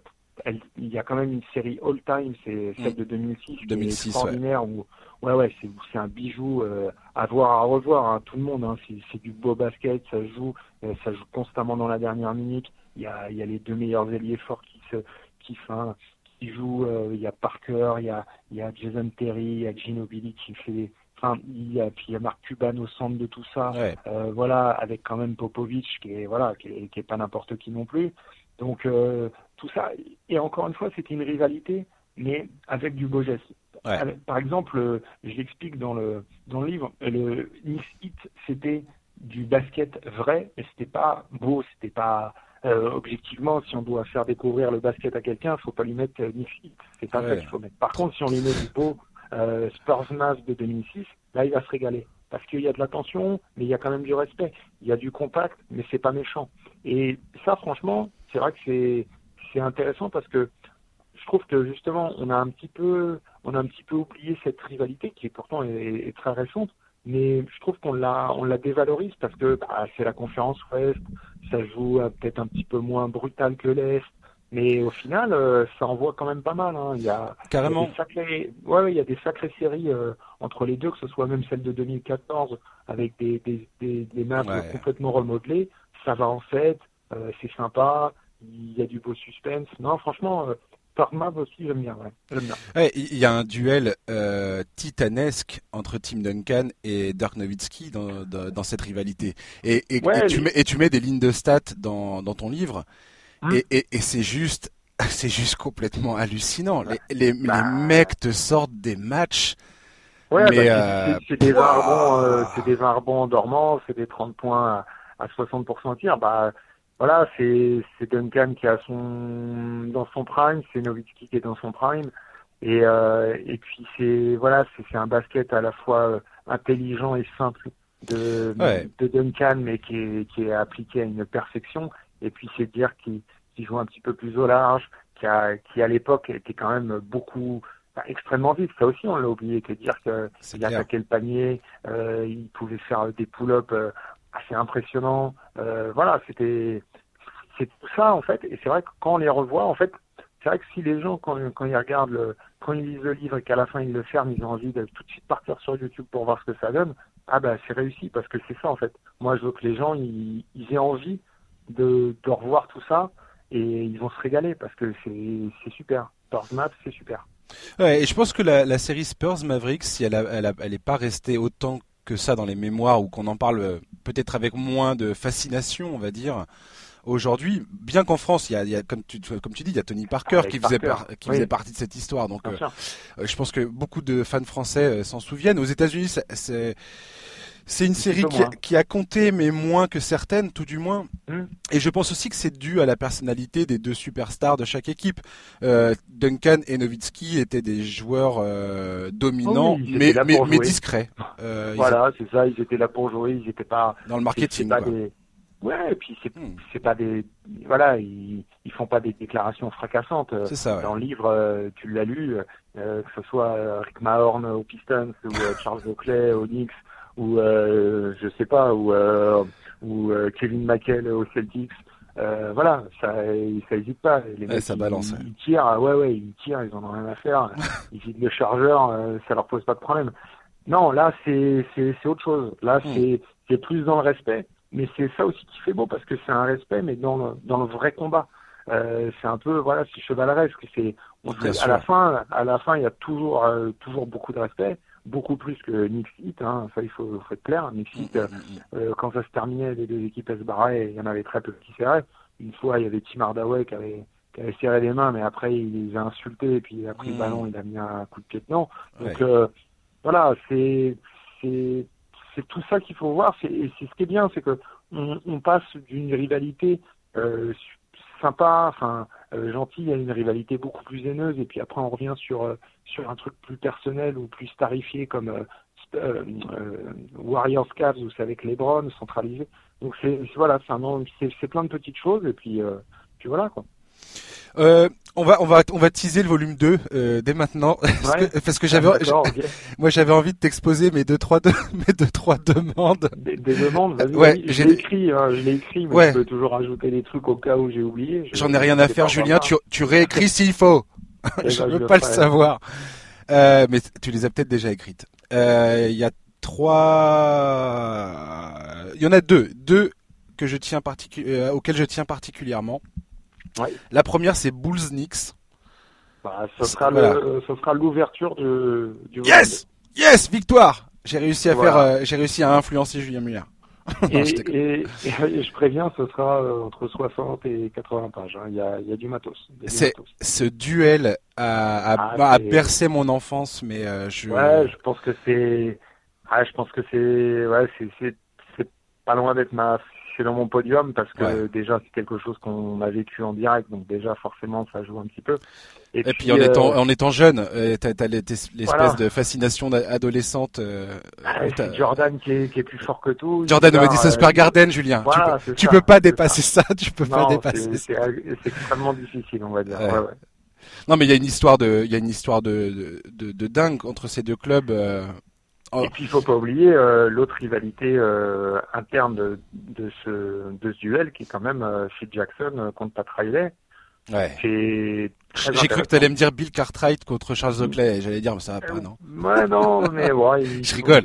y a quand même une série all-time, c'est celle Mm. de 2006, qui 2006, est extraordinaire. Où, ouais, ouais, c'est un bijou euh, à voir, à revoir. hein, tout le monde, hein, c'est du beau basket, ça joue, euh, ça joue constamment dans la dernière minute. Il y a, il y a les deux meilleurs ailiers forts qui se, qui, enfin, qui jouent. il y a Parker, il y a, il y a Jason Terry, il y a Ginobili qui fait. Enfin, il y a, puis il y a Marc Cuban au centre de tout ça. Ouais. Euh, voilà, avec quand même Popovic qui est voilà, qui est, qui est pas n'importe qui non plus. Donc euh, tout ça. Et encore une fois, c'était une rivalité, mais avec du beau geste. Ouais. Avec- par exemple, euh, je l'explique dans le dans le livre, le Knicks Hit, c'était du basket vrai, mais c'était pas beau, c'était pas euh, objectivement, si on doit faire découvrir le basket à quelqu'un, faut pas lui mettre euh, Hit, c'est pas Ouais. ça qu'il faut mettre. Par contre, si on lui met du beau euh, Spurs de 2006, là il va se régaler. Parce qu'il y a de la tension, mais il y a quand même du respect. Il y a du contact, mais c'est pas méchant. Et ça, franchement, c'est vrai que c'est c'est intéressant parce que je trouve que justement, on a un petit peu, on a un petit peu oublié cette rivalité qui pourtant est, est très récente, mais je trouve qu'on la, on la dévalorise parce que bah, c'est la conférence Ouest, ça joue euh, peut-être un petit peu moins brutal que l'Est, mais au final, euh, ça envoie quand même pas mal. Hein. Il y a, il y a Carrément. des sacrées, ouais, ouais, il y a des sacrées séries euh, entre les deux, que ce soit même celle de 2014 avec des des des, des maps Ouais. complètement remodelées. Ça va en fait, euh, c'est sympa, il y a du beau suspense. Non, franchement, euh, par map aussi j'aime bien. Ouais, bien. Ouais, il y a un duel euh, titanesque entre Tim Duncan et Dirk Nowitzki dans, dans, dans cette rivalité. Et, et, Ouais, et tu mets, et tu mets des lignes de stats dans, dans ton livre. Hum. Et, et, et c'est juste, c'est juste complètement hallucinant. Les, les, Bah. les mecs te sortent des matchs. Ouais, Mais, bah, euh, c'est- c'est des 20 ouah. rebonds, euh, c'est des 20 rebonds dormants, c'est des 30 points à, à 60% tir. Bah voilà, c'est Duncan qui a son dans son prime, c'est Nowitzki qui est dans son prime. Et, euh, et puis c'est voilà, c'est un basket à la fois intelligent et simple de, de Duncan, mais qui est, qui est appliqué à une perfection. Et puis c'est dire qu'il joue un petit peu plus au large, qui, a, qui à l'époque était quand même beaucoup extrêmement vite. Ça aussi, on l'a oublié, que dire qu'il attaquait le panier, euh, il pouvait faire des pull-ups euh, assez impressionnants. Euh, voilà, c'était c'est tout ça en fait. Et c'est vrai que quand on les revoit, en fait, c'est vrai que si les gens, quand, quand ils regardent, le, quand ils lisent le livre et qu'à la fin ils le ferment, ils ont envie de tout de suite partir sur YouTube pour voir ce que ça donne. Ah ben c'est réussi parce que c'est ça en fait. Moi je veux que les gens ils, ils aient envie de, de revoir tout ça et ils vont se régaler parce que c'est super. Spurs Maps, c'est super. Ouais, et je pense que la, la série Spurs Mavericks, si elle, a, elle, pas restée autant que ça dans les mémoires ou qu'on en parle euh, peut-être avec moins de fascination, on va dire. Aujourd'hui, bien qu'en France, il y, a, il y a, comme, tu, comme tu dis, il y a Tony Parker qui, faisait, qui faisait partie de cette histoire. Donc, euh, euh, je pense que beaucoup de fans français s'en souviennent. Aux États-Unis, c'est c'est une série qui a, compté, mais moins que certaines, tout du moins. Hmm. Et je pense aussi que c'est dû à la personnalité des deux superstars de chaque équipe. Euh, Duncan et Nowitzki étaient des joueurs euh, dominants, oh mais, mais, discrets. Euh, voilà, c'est ça, ils étaient là pour jouer, ils n'étaient pas... Dans le marketing, pas Des... Ouais, et puis c'est hmm. pas des... Voilà, ils, ils font pas des déclarations fracassantes. C'est ça, Dans le livre, tu l'as lu, que ce soit Rick Mahorn aux Pistons ou Charles Oakley aux Knicks, ou euh, je sais pas, ou, euh, ou euh, Kevin McHale aux Celtics. Euh, voilà, ça, ça hésite pas. Les mecs, ça balance. Ils, tirent, ah ouais, ouais, ils tirent, ils en ont rien à faire. ils vident le chargeur, ça leur pose pas de problème. Non, là, c'est, c'est, c'est autre chose. Là, hmm. c'est, c'est plus dans le respect. Mais c'est ça aussi qui fait beau parce que c'est un respect, mais dans le, dans le vrai combat. Euh, c'est un peu voilà c'est chevaleresque c'est à la fin à la fin il y a toujours toujours beaucoup de respect beaucoup plus que Heat, hein, ça il faut, faut être clair. Heat, mm, mm, mm. euh, quand ça se terminait, les deux équipes se barraient, il y en avait très peu qui serraient. Une fois, il y avait Tim Hardaway qui avait, qui avait serré les mains, mais après il les a insultés et puis il a pris le ballon, il a mis un coup de pied dedans. Donc euh, voilà, c'est c'est c'est tout ça qu'il faut voir. Et c'est ce qui est bien, c'est que on, on passe d'une rivalité euh, sympa, enfin gentil, à une rivalité beaucoup plus haineuse, et puis après on revient sur euh, sur un truc plus personnel ou plus tarifié comme euh, euh, Warriors Cavs où c'est avec LeBron centralisé. Donc c'est voilà, c'est c'est plein de petites choses, et puis puis voilà quoi. Euh, on va on va on va teaser le volume 2 euh, dès maintenant parce que, j'avais moi j'avais envie de t'exposer mes deux trois mes deux trois demandes. Des, demandes, ouais, j'ai écrit hein, je l'ai écrit mais je peux toujours ajouter des trucs au cas où j'ai oublié. J'en ai rien à faire Julien, tu tu réécris s'il faut. je ne veux pas le savoir. Euh, mais tu les as peut-être déjà écrites. Il y a trois il y en a deux, deux que je tiens particu... auxquels je tiens particulièrement. La première, c'est Bulls Knicks. Bah, ce, sera le, ce sera l'ouverture du, du Yes! Yes! Victoire! J'ai réussi à faire, euh, j'ai réussi à influencer Julien Muller. et, et, je préviens, ce sera euh, entre 60 et 80 pages. Hein. Il, y a, il y a du matos. C'est ce duel a, a, ah, a bercé mon enfance, mais euh, je. Ouais, je pense que c'est. Ah, je pense que c'est. Ouais, c'est pas loin d'être ma dans mon podium parce que déjà c'est quelque chose qu'on a vécu en direct, donc déjà forcément ça joue un petit peu. Et, puis, en, euh, étant, en étant jeune, euh, t'as as, l'espèce de fascination adolescente. Euh, ah, Jordan qui est, qui est, plus fort que tout. Jordan au Madison Square Garden, Julien. tu peux, peux pas dépasser ça. Tu peux pas dépasser. C'est extrêmement difficile, on va dire. Non, mais il y a une histoire de, il y a une histoire de, de, de, dingue entre ces deux clubs. Oh. Et puis il faut pas oublier euh, l'autre rivalité euh, interne de, de, ce, de ce duel qui est quand même euh, Phil Jackson euh, contre Pat Riley. Ouais. J'ai cru que tu allais me dire Bill Cartwright contre Charles Oakley. J'allais dire, mais ça va pas, non Ouais, non, mais ouais. Ils, je rigole.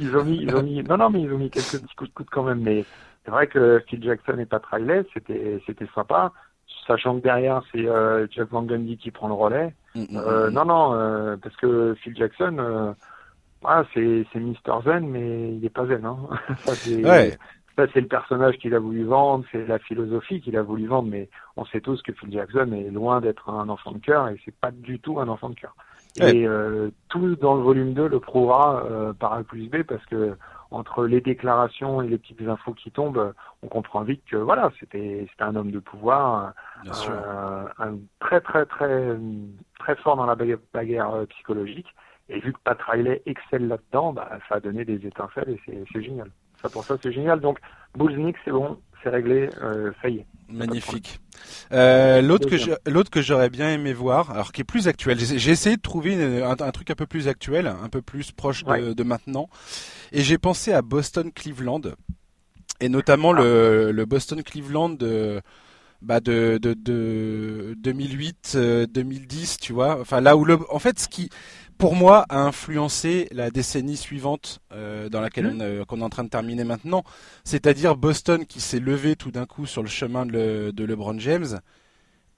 Ils, ont mis, ils ont mis, non, non, mais ils ont mis quelques petits coups de coude quand même. Mais c'est vrai que Phil Jackson et Pat Riley, c'était, c'était sympa. Sachant que derrière, c'est euh, Jack Van Gundy qui prend le relais. Mm, mm, euh, mm, non, non, parce que Phil Jackson ah, c'est c'est Mister Zen, mais il est pas zen. Hein. ça c'est ouais. le personnage qu'il a voulu vendre, c'est la philosophie qu'il a voulu vendre, mais on sait tous que Phil Jackson est loin d'être un enfant de cœur et c'est pas du tout un enfant de cœur. Et euh, tout dans le volume 2 le prouvera euh, par A plus B parce que entre les déclarations et les petites infos qui tombent, on comprend vite que voilà, c'était c'était un homme de pouvoir, un, un, très très très très fort dans la bagarre, psychologique. Et vu que Pat Riley excelle là-dedans, bah, ça a donné des étincelles et c'est génial. Ça pour ça c'est génial. Donc Bullsnik c'est bon, c'est réglé, ça y est. Magnifique. Euh, l'autre que l'autre que j'aurais bien aimé voir, alors qui est plus actuel. J'ai essayé de trouver un, truc un peu plus actuel, un peu plus proche de, maintenant, et j'ai pensé à Boston Cleveland et notamment le, ah. le Boston Cleveland de bah de, de, de 2008 2010 tu vois enfin là où le en fait ce qui pour moi, a influencé la décennie suivante euh, dans laquelle mmh. on, euh, qu'on est en train de terminer maintenant, c'est-à-dire Boston qui s'est levé tout d'un coup sur le chemin de, LeBron James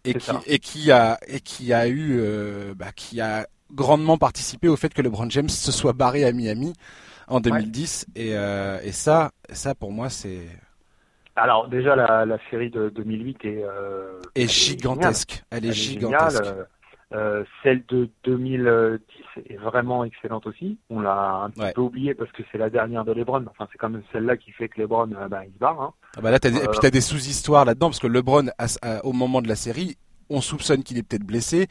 et qui, et qui, a et qui a eu euh, bah, qui a grandement participé au fait que LeBron James se soit barré à Miami en 2010 et, et ça ça pour moi c'est alors déjà la, la série de 2008 est, est gigantesque. Elle est, gigantesque. Euh, celle de 2010 est vraiment excellente aussi. On l'a un petit peu oublié parce que c'est la dernière de LeBron. Enfin, c'est quand même celle-là qui fait que LeBron, euh, bah, il se barre. Hein. Ah bah là, as des, Et puis t'as des sous-histoires là-dedans parce que LeBron, au moment de la série, on soupçonne qu'il est peut-être blessé.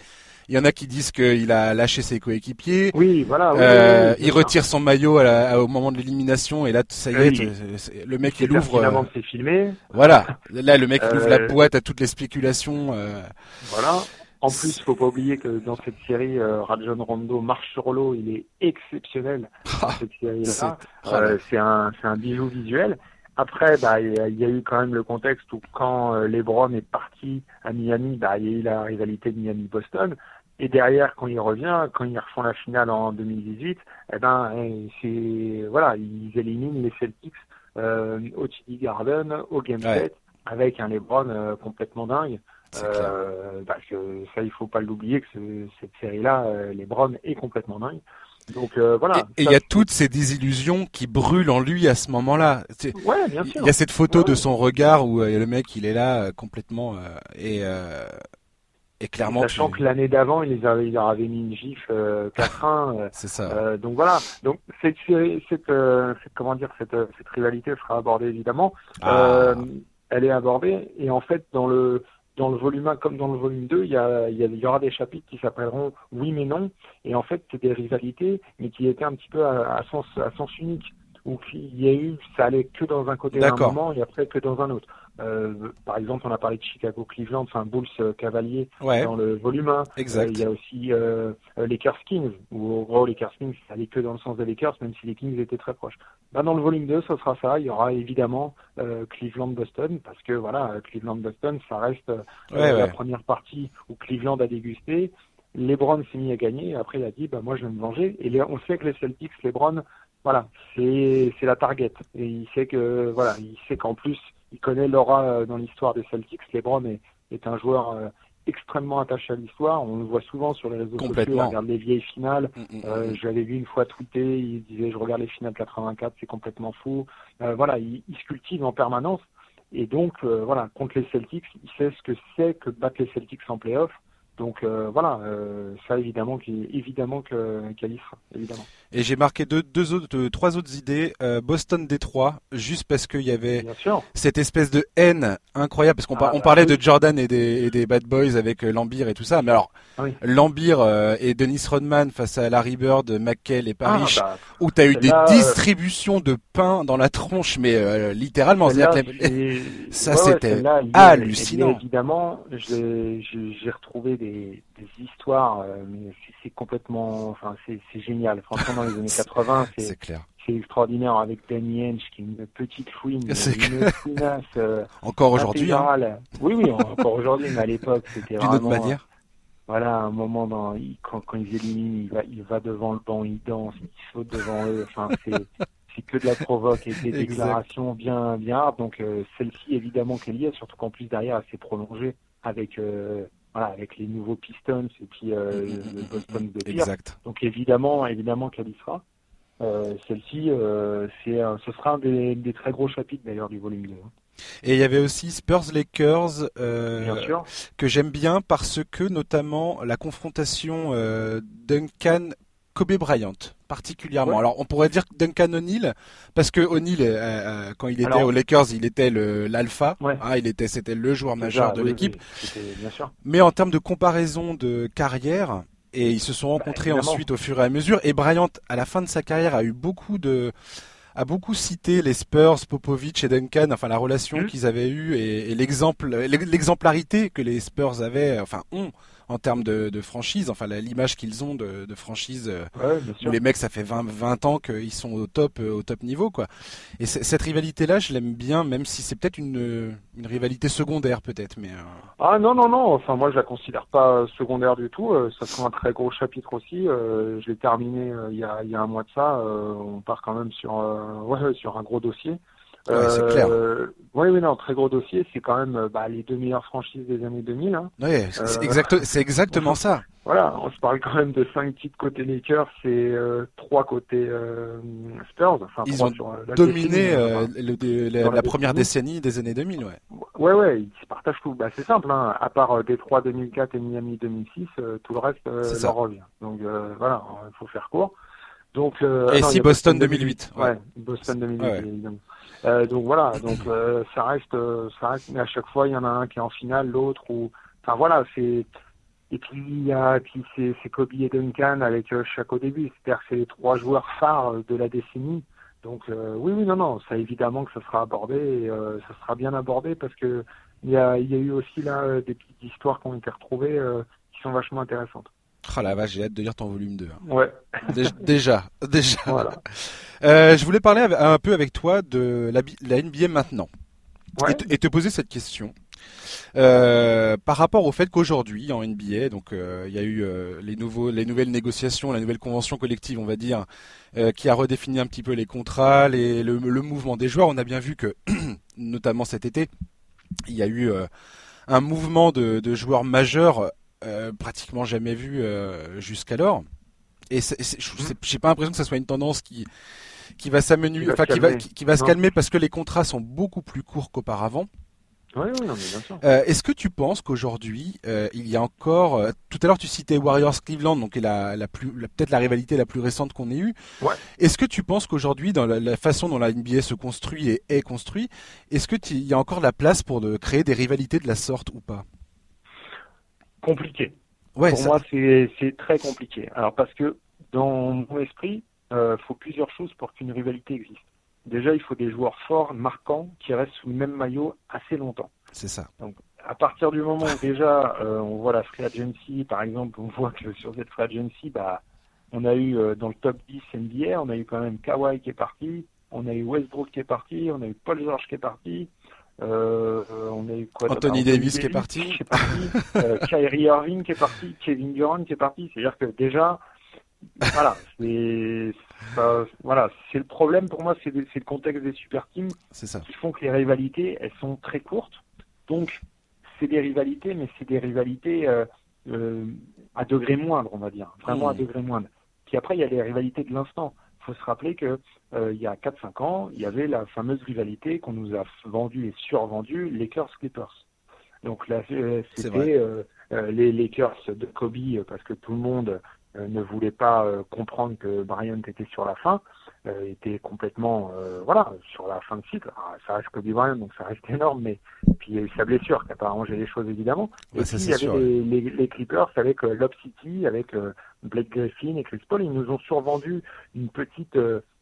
Il y en a qui disent qu'il a lâché ses coéquipiers. Oui, voilà. Euh, il retire son maillot au moment de l'élimination et là, ça y est, le mec il ouvre. Avant c'est filmé. Voilà. Là, le mec il ouvre la boîte à toutes les spéculations. Voilà. En plus, faut pas oublier que dans cette série, euh, Rajon Rondo marche sur l'eau, il est exceptionnel dans cette série-là. Euh, c'est un, c'est un bijou visuel. Après, bah, il y, a eu quand même le contexte où quand euh, LeBron est parti à Miami, bah, il y a eu la rivalité de Miami-Boston. Et derrière, quand il revient, quand ils refont la finale en 2018, eh ben, c'est voilà, ils éliminent les Celtics euh, au TD Garden, au Game 7, avec un LeBron euh, complètement dingue. Euh, parce que ça, il faut pas l'oublier que cette série-là, euh, les Browns est complètement dingue. Donc euh, voilà. Et il y a toutes ces désillusions qui brûlent en lui à ce moment-là. Ouais, bien sûr. Il y a cette photo de son regard où le mec, il est là complètement et et clairement. Sachant que l'année d'avant, il, avait, il leur avait mis une gif euh, 4-1. C'est ça. donc voilà. Donc cette, cette, cette, comment dire, cette, cette rivalité sera abordée évidemment. Ah. elle est abordée et en fait dans le dans le volume 1 comme dans le volume 2, il y, a, il y, aura des chapitres qui s'appelleront Oui mais non. Et en fait, c'est des rivalités, mais qui étaient un petit peu à, sens, à sens unique. Où il y a eu, ça allait que dans un côté d'un moment et après que dans un autre. Euh, par exemple, on a parlé de Chicago-Cleveland, enfin Bulls euh, Cavalier dans le volume 1. Exact. Euh, il y a aussi euh, Lakers Kings, où en gros Lakers Kings, ça allait que dans le sens des Lakers, même si les Kings étaient très proches. Bah, dans le volume 2, ce sera ça. Il y aura évidemment Cleveland-Boston, parce que voilà, Cleveland-Boston, ça reste la première partie où Cleveland a dégusté. LeBron s'est mis à gagner, et après il a dit, bah moi je vais me venger. Et on sait que les Celtics, LeBron, voilà, c'est c'est la target. Et il sait que voilà, il sait qu'en plus il connaît l'aura euh, dans l'histoire des Celtics. LeBron est, est un joueur euh, extrêmement attaché à l'histoire. On le voit souvent sur les réseaux sociaux. Il regarde les vieilles finales. Mm, mm, euh, mm. je l'avais vu une fois tweeter. Il disait je regarde les finales 84, c'est complètement fou. Euh, voilà, il, il, se cultive en permanence. Et donc voilà, contre les Celtics, il sait ce que c'est que battre les Celtics en playoff. Donc euh, voilà, euh, ça évidemment qui évidemment qu'elle évidemment. Et j'ai marqué deux, deux autres, trois autres idées. Euh, Boston Détroit, juste parce qu'il y avait cette espèce de haine incroyable, parce qu'on ah, on bah parlait de Jordan et des, et des, Bad Boys avec Lambir et tout ça, mais alors Lambir et Dennis Rodman face à Larry Bird, McKell et Parrish, ah, bah, où tu as eu des distributions de pain dans la tronche, mais littéralement, ça c'était hallucinant. évidemment, j'ai retrouvé des, histoires, euh, mais c'est complètement, enfin, c'est génial. Franchement, dans les années 80, c'est clair. C'est extraordinaire avec Danny Henge, qui est une petite fouine, une fouinasse. Euh, encore aujourd'hui. Hein. Oui, oui, encore aujourd'hui, mais à l'époque, c'était vraiment. D'une autre manière. Voilà, un moment dans, quand, quand ils éliminent, il va, il va devant le banc, il danse, il saute devant eux. Enfin, c'est c'est que de la provoque et des déclarations bien bien hard. Donc euh, celle-ci évidemment qu'elle y est, surtout qu'en plus derrière elle s'est prolongée avec voilà, avec les nouveaux Pistons et puis euh, le Boston de Exact. Donc évidemment, évidemment qu'elle y sera. Euh, Celle-ci, euh, c'est, ce sera un des, des, très gros chapitres d'ailleurs du volume 2. Hein. Et il y avait aussi Spurs Lakers euh, que j'aime bien parce que notamment la confrontation Duncan Kobe Bryant particulièrement. Alors on pourrait dire Duncan O'Neill parce que O'Neill euh, euh, quand il était aux Lakers, il était l'alpha, ah, il était c'était le joueur majeur de l'équipe. Mais en termes de comparaison de carrière et ils se sont rencontrés ensuite au fur et à mesure et Bryant à la fin de sa carrière a eu beaucoup de a beaucoup cité les Spurs, Popovich et Duncan, enfin la relation mmh. qu'ils avaient eue et, et l'exemple, l'exemplarité que les Spurs avaient, enfin ont en termes de, de franchise, enfin l'image qu'ils ont de, de franchise euh, où les mecs ça fait 20, 20 ans qu'ils sont au top euh, au top niveau quoi. Et cette rivalité là, je l'aime bien même si c'est peut-être une, une rivalité secondaire peut-être mais euh, Ah non non non, enfin moi je la considère pas secondaire du tout, ça sera un très gros chapitre aussi, je l'ai terminé il y a il y a un mois de ça, on part quand même sur ouais, sur un gros dossier. Ouais, c'est clair. Euh, oui, oui, non, très gros dossier. C'est quand même bah, les deux meilleures franchises des années 2000. Hein. Oui, c'est euh, exact, c'est exactement ça. Voilà, on se parle quand même de cinq titres côté Lakers et euh, trois côté euh, Spurs. Enfin, Ils ont sur, la dominé le, la, première décennie des années 2000, ouais. Ouais, ouais, ils se partagent tout. Bah, c'est simple, hein. à part Détroit 2004 et Miami 2006, tout le reste leur revient. Donc voilà, il faut faire court. Donc, et si Boston 2008. Ouais, Boston 2008, évidemment. Euh, donc voilà, donc euh, ça reste, euh, ça reste, mais à chaque fois il y en a un qui est en finale, l'autre ou, enfin voilà, c'est et puis il y a, c'est, c'est Kobe et Duncan avec chaque au début, c'est-à-dire que c'est les trois joueurs phares de la décennie. Donc oui, oui, non, non, ça évidemment que ça sera abordé, et, ça sera bien abordé parce que il y a, y a eu aussi là des petites histoires qui ont été retrouvées qui sont vachement intéressantes. Ah la vache, j'ai hâte de lire ton volume 2. Hein. Ouais. Déjà, déjà. Voilà. Euh, je voulais parler un peu avec toi de la, la NBA maintenant. Ouais. Et, te poser cette question. Euh, par rapport au fait qu'aujourd'hui en NBA, donc euh, il y a eu les nouveaux, les nouvelles négociations, la nouvelle convention collective, on va dire, qui a redéfini un petit peu les contrats, les, le, le, mouvement des joueurs. On a bien vu que, notamment cet été, il y a eu un mouvement de, de joueurs majeurs pratiquement jamais vu euh, jusqu'alors. Et je n'ai pas l'impression que ce soit une tendance qui qui va enfin qui va qui, va se calmer parce que les contrats sont beaucoup plus courts qu'auparavant. Oui, oui, non, bien sûr. Euh, Est-ce que tu penses qu'aujourd'hui, euh, il y a encore, euh, tout à l'heure tu citais Warriors Cleveland, donc la, la plus, peut-être la rivalité la plus récente qu'on ait eue. Ouais. Est-ce que tu penses qu'aujourd'hui, dans la, la, façon dont la NBA se construit et est construit, est-ce que il y a encore la place pour de créer des rivalités de la sorte ou pas? Compliqué. Ouais, Pour moi, c'est très compliqué. Alors parce que dans mon esprit, euh, faut plusieurs choses pour qu'une rivalité existe. Déjà, il faut des joueurs forts, marquants, qui restent sous le même maillot assez longtemps. C'est ça. Donc, à partir du moment où déjà euh, on voit la free agency, par exemple, on voit que sur cette free agency, bah, on a eu euh, dans le top 10 NBA, on a eu quand même Kawhi qui est parti, on a eu Westbrook qui est parti, on a eu Paul George qui est parti, euh, on a eu quoi Anthony Davis, qui est parti, qui est parti euh, Kyrie Irving qui est parti, Kevin Durant qui est parti. C'est-à-dire que déjà, voilà, c'est voilà, c'est le problème pour moi, c'est le contexte des super teams ça. qui font que les rivalités, elles sont très courtes. Donc, c'est des rivalités, mais c'est des rivalités euh, euh, à degré moindre, on va dire, vraiment à degré moindre. Puis après, il y a les rivalités de l'instant. Il faut se rappeler que euh, il y a 4-5 ans, il y avait la fameuse rivalité qu'on nous a vendue et survendue, Lakers-Clippers. Donc là, euh, c'était euh, les Lakers de Kobe parce que tout le monde ne voulait pas comprendre que Bryant était sur la fin, était complètement voilà sur la fin de cycle. ça reste Kobe Bryant, donc ça reste énorme, mais puis il y a eu sa blessure qui n'a pas arrangé les choses évidemment. et puis il y avait les, les, Clippers avec Lob City, avec Blake Griffin et Chris Paul, ils nous ont survendu une petite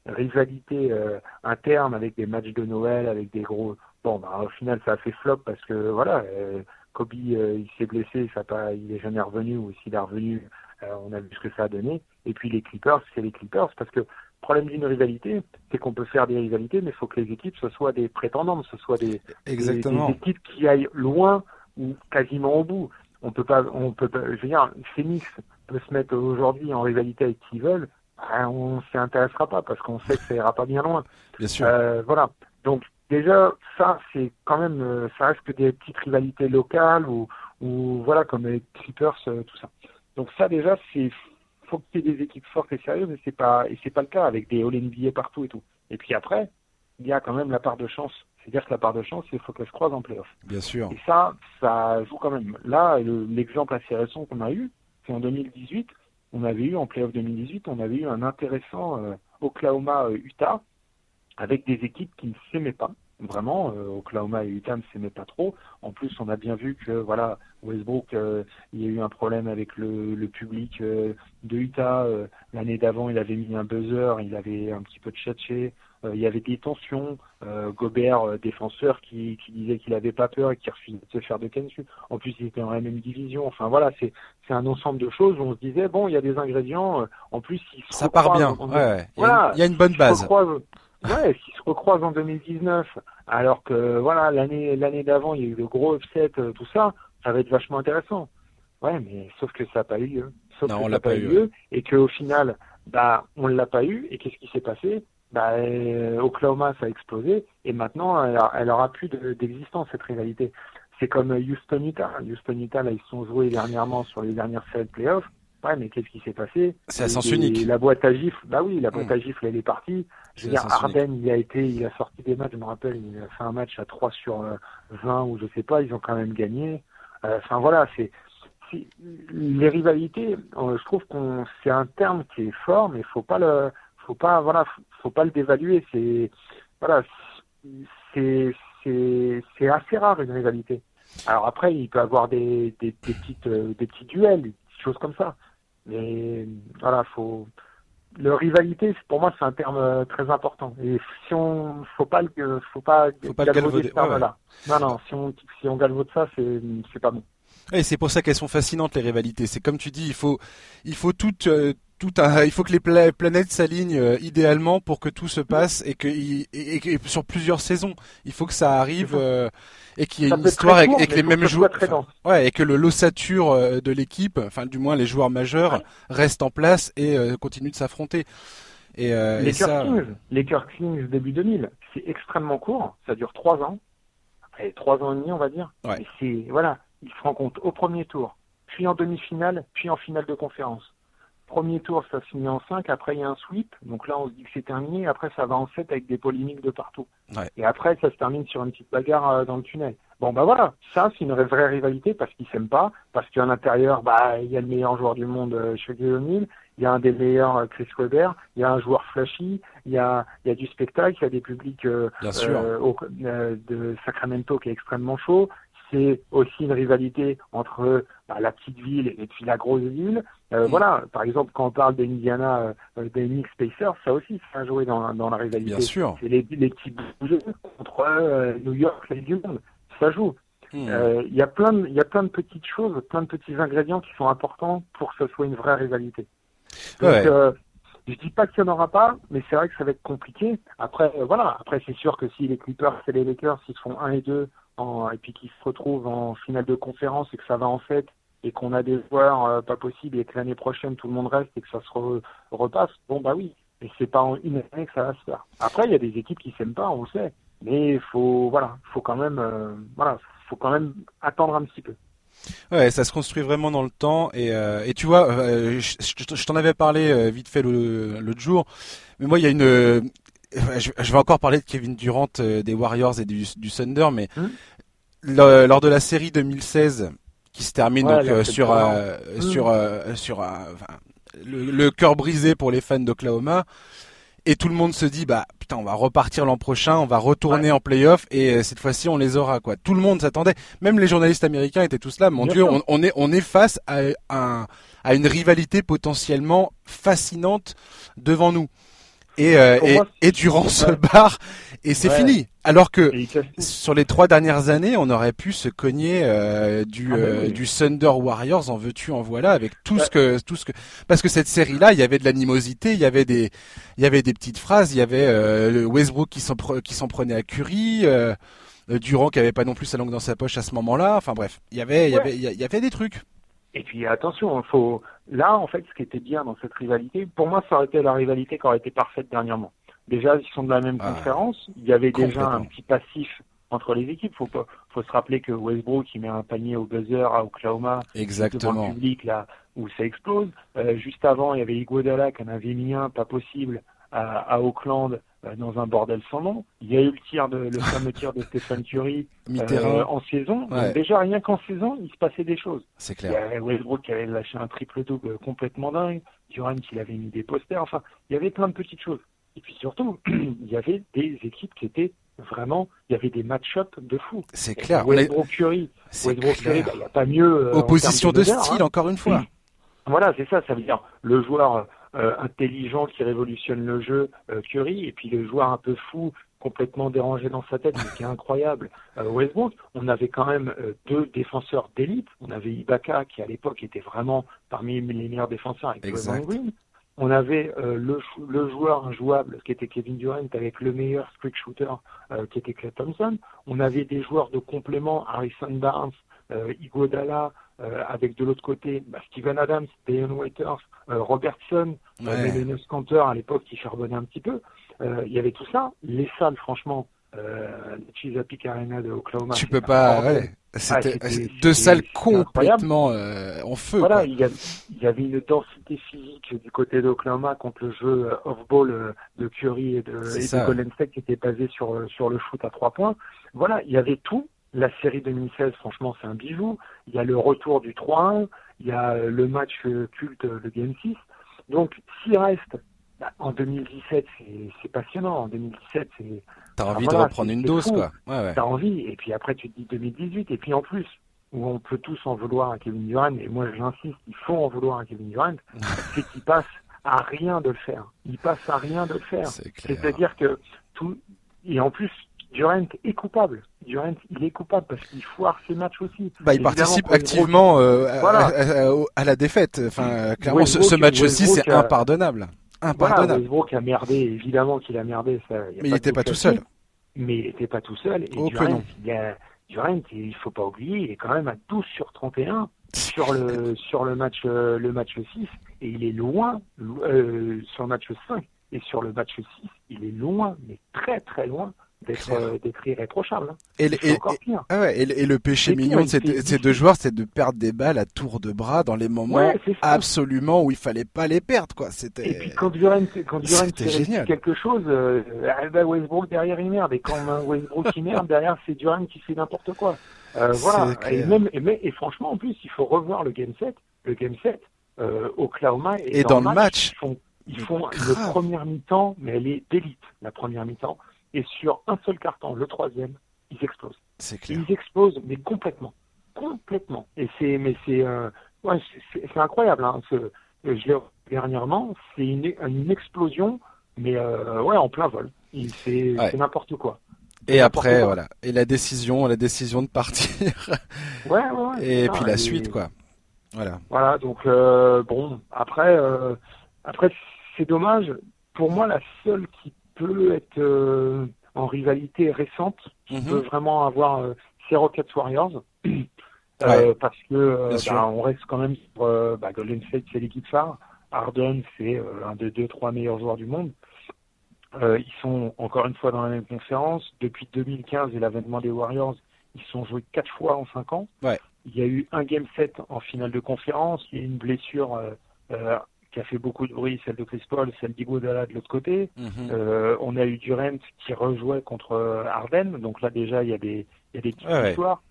rivalité euh, interne avec des matchs de Noël, avec des gros. Bon, bah, au final, ça a fait flop parce que voilà, euh, Kobe, euh, il s'est blessé, ça pas, il est jamais revenu ou s'il est revenu, on a vu ce que ça a donné. Et puis les Clippers, c'est les Clippers parce que problème d'une rivalité, c'est qu'on peut faire des rivalités, mais il faut que les équipes ce soient des prétendants, ce soient des, Exactement. des, équipes qui aillent loin ou quasiment au bout. On peut pas, on peut pas, je veux dire, Phoenix peut se mettre aujourd'hui en rivalité avec qui ils veulent, ben, on s'y intéressera pas parce qu'on sait que ça ira pas bien loin. Bien sûr. Euh, voilà. Donc déjà, ça c'est quand même, euh, ça reste que des petites rivalités locales ou, ou voilà comme les Clippers, euh, tout ça. Donc ça déjà, c'est faut qu'il y ait des équipes fortes et sérieuses et c'est pas et c'est pas le cas avec des All NBA partout et tout. Et puis après, il y a quand même la part de chance. C'est-à-dire que la part de chance, il faut qu'elle se croise en playoff. Bien sûr. Et ça, ça joue quand même. Là, l'exemple assez récent qu'on a eu, c'est en 2018 on avait eu en playoff 2018, on avait eu un intéressant Oklahoma-Utah avec des équipes qui ne s'aimaient pas. Vraiment, Oklahoma et Utah ne s'aimaient pas trop. En plus, on a bien vu que voilà, Westbrook, il y a eu un problème avec le, le public de Utah. L'année d'avant, il avait mis un buzzer, il avait un petit peu de tchatché. Euh, il y avait des tensions. Euh, Gobert, euh, défenseur, qui, qui disait qu'il avait pas peur et qui refusait de se faire de dessus. En plus, il était dans la même division. Enfin voilà, c'est un ensemble de choses où on se disait bon, il y a des ingrédients. en plus, ils ça part bien. Ouais, a, il y a une bonne base. Ouais, s'ils se recroisent en 2019, alors que voilà l'année l'année d'avant il y a eu le gros upset, tout ça, ça va être vachement intéressant. Ouais, mais sauf que ça n'a pas eu lieu. Sauf non, que on l'a pas, eu lieu et qu'au final, bah on l'a pas eu. Et qu'est-ce qui s'est passé? Bah, euh, Oklahoma, ça a explosé, et maintenant, elle, elle aura plus d'existence, cette rivalité. C'est comme Houston-Utah. Houston-Utah, là, ils se sont joués dernièrement sur les dernières séries de playoffs. Ouais, mais qu'est-ce qui s'est passé C'est à sens unique. La boîte à gifle, bah oui, la boîte mmh. à gifle, elle est partie. Je veux dire, Arden, il a été, il a sorti des matchs, je me rappelle, il a fait un match à 3 sur 20 euh, ou je sais pas, ils ont quand même gagné. Euh, enfin voilà, c'est les rivalités, je trouve qu'on c'est un terme qui est fort, mais il faut pas le faut pas voilà faut pas le dévaluer c'est voilà c'est c'est c'est assez rare une rivalité alors après il peut avoir des des, des petites euh, des petits duels des choses comme ça mais voilà faut le rivalité pour moi c'est un terme euh, très important. Et si on faut pas le faut pas faut pas galvauder ça, voilà. non non si on si on galvaude ça c'est c'est pas bon et c'est pour ça qu'elles sont fascinantes les rivalités c'est comme tu dis il faut il faut toutes euh, il faut que les planètes s'alignent euh, idéalement pour que tout se passe et que et, sur plusieurs saisons, il faut que ça arrive euh, et qu'il y ait une histoire avec, les mêmes joueurs. ouais, et que le l'ossature euh, de l'équipe, enfin du moins les joueurs majeurs, restent en place et continuent de s'affronter. Et, les Kirk Kings, les Kings début 2000, c'est extrêmement court, ça dure trois ans, et trois ans et demi on va dire. Ouais. c'est voilà, ils se rencontrent au premier tour, puis en demi-finale, puis en finale de conférence. Premier tour, ça finit en 5, après il y a un sweep, donc là on se dit que c'est terminé, après ça va en 7 avec des polémiques de partout. Et après ça se termine sur une petite bagarre euh, dans le tunnel. Bon bah voilà, ça c'est une vraie rivalité parce qu'ils s'aiment pas, parce qu'à l'intérieur, bah il y a le meilleur joueur du monde euh, chez O'Neal, il y a un des meilleurs euh, Chris Webber, il y a un joueur flashy, il y a, il y a du spectacle, il y a des publics euh, de Sacramento qui est extrêmement chaud, c'est aussi une rivalité entre bah, la petite ville et puis la grosse ville. Euh, mm. Voilà, par exemple, quand on parle d'Indiana, euh, des Knicks Pacers, ça aussi, ça a joué dans, dans la rivalité. Bien sûr. C'est les, les petits bougeux contre euh, New York, les du monde. Ça joue. Mm. Euh, il y a plein de, il y a plein de petites choses, plein de petits ingrédients qui sont importants pour que ce soit une vraie rivalité. Donc, euh, je dis pas qu'il n'y en aura pas, mais c'est vrai que ça va être compliqué. Après, voilà. Après, c'est sûr que si les Clippers et les Lakers, s'ils font 1 et 2 et puis qu'ils se retrouvent en finale de conférence et que ça va en fait et qu'on a des joueurs euh, pas possibles et que l'année prochaine tout le monde reste et que ça se repasse, bon bah oui, mais c'est pas en une année que ça va se faire. Après il y a des équipes qui s'aiment pas, on le sait, mais il faut voilà, faut quand même euh, voilà, faut quand même attendre un petit peu. Ouais, ça se construit vraiment dans le temps et, euh, et tu vois, je, je t'en avais parlé vite fait l'autre jour, mais moi il y a une je, vais encore parler de Kevin Durant des Warriors et du, du Thunder, mais hum lors de la série 2016 qui se termine donc euh, sur euh, sur euh, sur le, le cœur brisé pour les fans d'Oklahoma. Et tout le monde se dit bah putain on va repartir l'an prochain on va retourner en playoff et cette fois-ci on les aura quoi. Tout le monde s'attendait. Même les journalistes américains étaient tous là. Mon dieu on, on, est on est face à un à une rivalité potentiellement fascinante devant nous. Et, euh, et, et, Durant se barre et c'est fini. Alors que sur les trois dernières années, on aurait pu se cogner euh, du, ah, euh, du Thunder Warriors en veux-tu en voilà avec tout ce que tout ce que parce que cette série là, il y avait de l'animosité, il y avait des il y avait des petites phrases, il y avait euh, Westbrook qui s'en qui s'en prenait à Curry. Euh, Durant qui avait pas non plus sa langue dans sa poche à ce moment-là. Enfin bref, il y avait, il y avait, il y avait des trucs. Et puis attention, faut là en fait ce qui était bien dans cette rivalité, pour moi ça aurait été la rivalité qui aurait été parfaite dernièrement. Déjà ils sont de la même ah, conférence, il y avait déjà un petit passif entre les équipes. Faut pas, faut se rappeler que Westbrook il met un panier au buzzer à Oklahoma, exactement devant le public là où ça explose. Euh, juste avant il y avait Iguodala qui en avait mis un, pas possible à, Auckland euh, dans un bordel sans nom. Il y a eu le tir de le fameux tir de Stéphane Curry euh, en saison. déjà rien qu'en saison, il se passait des choses. C'est clair. Il y avait Westbrook qui avait lâché un triple double complètement dingue. Durant qui avait mis des posters. Enfin, il y avait plein de petites choses. Et puis surtout, il y avait des équipes qui étaient vraiment, il y avait des match-up de fou. C'est clair. Westbrook Curry, Westbrook Curry, bah, il n'y a pas mieux. Euh, Opposition de, style, hein. encore une fois. Voilà, c'est ça. Ça veut dire le joueur euh, intelligent qui révolutionne le jeu, euh, Curry, et puis le joueur un peu fou, complètement dérangé dans sa tête, mais qui est incroyable, euh, Westbrook. On avait quand même deux défenseurs d'élite. On avait Ibaka, qui à l'époque était vraiment parmi les meilleurs défenseurs avec Draymond Green. On avait le, le, joueur injouable qui était Kevin Durant avec le meilleur streak shooter qui était Clay Thompson. On avait des joueurs de complément, Harrison Barnes, Iguodala, euh, avec de l'autre côté bah, Steven Adams, Deion Waiters, euh, Robertson, euh, ouais. Cantor à l'époque qui charbonnait un petit peu. Il y avait tout ça. Les salles, franchement, euh, Chesapeake Arena de Oklahoma. Tu peux pas, ouais. C'était ah, deux salles complètement en feu. Voilà, il y, avait une densité physique du côté d'Oklahoma contre le jeu off-ball de Curry et de, et Golden State qui était basé sur sur le foot à trois points. Voilà, il y avait tout la série 2016, franchement, c'est un bijou. Il y a le retour du 3-1, il y a le match culte, le Game 6. Donc, s'il reste, bah, en 2017, c'est passionnant. En 2017, c'est. T'as envie de reprendre une dose, quoi. Ouais, T'as envie. Et puis après, tu te dis 2018. Et puis en plus, où on peut tous en vouloir à Kevin Durant, et moi j'insiste, il faut en vouloir à Kevin Durant, c'est qu'il passe à rien de le faire. Il passe à rien de le faire. C'est-à-dire que tout. Et en plus, Durant est coupable. Durant, il est coupable parce qu'il foire ses matchs aussi. Bah, il participe activement euh, à, la défaite. Enfin, clairement, ce, match aussi, c'est impardonnable. Impardonnable. Voilà, Westbrook a merdé, évidemment qu'il a merdé. Ça, Mais il n'était pas tout seul. Mais il n'était pas tout seul. Et Durant, il, a, Durant, il faut pas oublier, il est quand même à 12 sur 31 sur le sur le match le match 6 et il est loin euh, sur le match 5 et sur le match 6 il est loin mais très très loin d'être euh, irréprochable. Hein. Et, et. Ah ouais, et, le péché mignon de ces, deux joueurs, c'est de perdre des balles à tour de bras dans les moments absolument où il fallait pas les perdre. Quoi. C'était... Et puis quand quand Durant quelque chose, euh, bah, Westbrook derrière il merde. Et quand Westbrook il merde, derrière c'est Durant qui fait n'importe quoi. Euh, voilà. Et, même, et, et, franchement, en plus, il faut revoir le game set. Le game set, euh, Oklahoma et, dans, le match, ils font, ils font le première mi-temps, mais elle est d'élite, la première mi-temps et sur un seul carton, le troisième, ils explosent. C'est clair. Ils explosent, mais complètement, complètement. Et c'est, mais c'est, euh, ouais, c'est incroyable. Hein, ce, je l'ai dernièrement, c'est une, une, explosion, mais euh, ouais, en plein vol. C'est n'importe quoi. Et après, voilà. Et la décision, la décision de partir. ouais, ouais, Et puis la suite, quoi. Voilà. Voilà. Donc euh, bon, après, euh, après, c'est dommage. Pour moi, la seule qui peut être euh, en rivalité récente, qui mhm. peut vraiment avoir euh, ces Rockets Warriors. Euh, parce que bah, on reste quand même sur bah, Golden State, c'est l'équipe phare. Harden, c'est un des deux, trois meilleurs joueurs du monde. ils sont encore une fois dans la même conférence. Depuis 2015 et l'avènement des Warriors, ils sont joués quatre fois en cinq ans. Il y a eu un game set en finale de conférence. Il y a eu une blessure qui a fait beaucoup de bruit, celle de Chris Paul, celle d'Iguodala de l'autre côté. Mhm. euh, on a eu Durant qui rejouait contre euh, Arden, donc là déjà il y a des, il y a des petites histoires.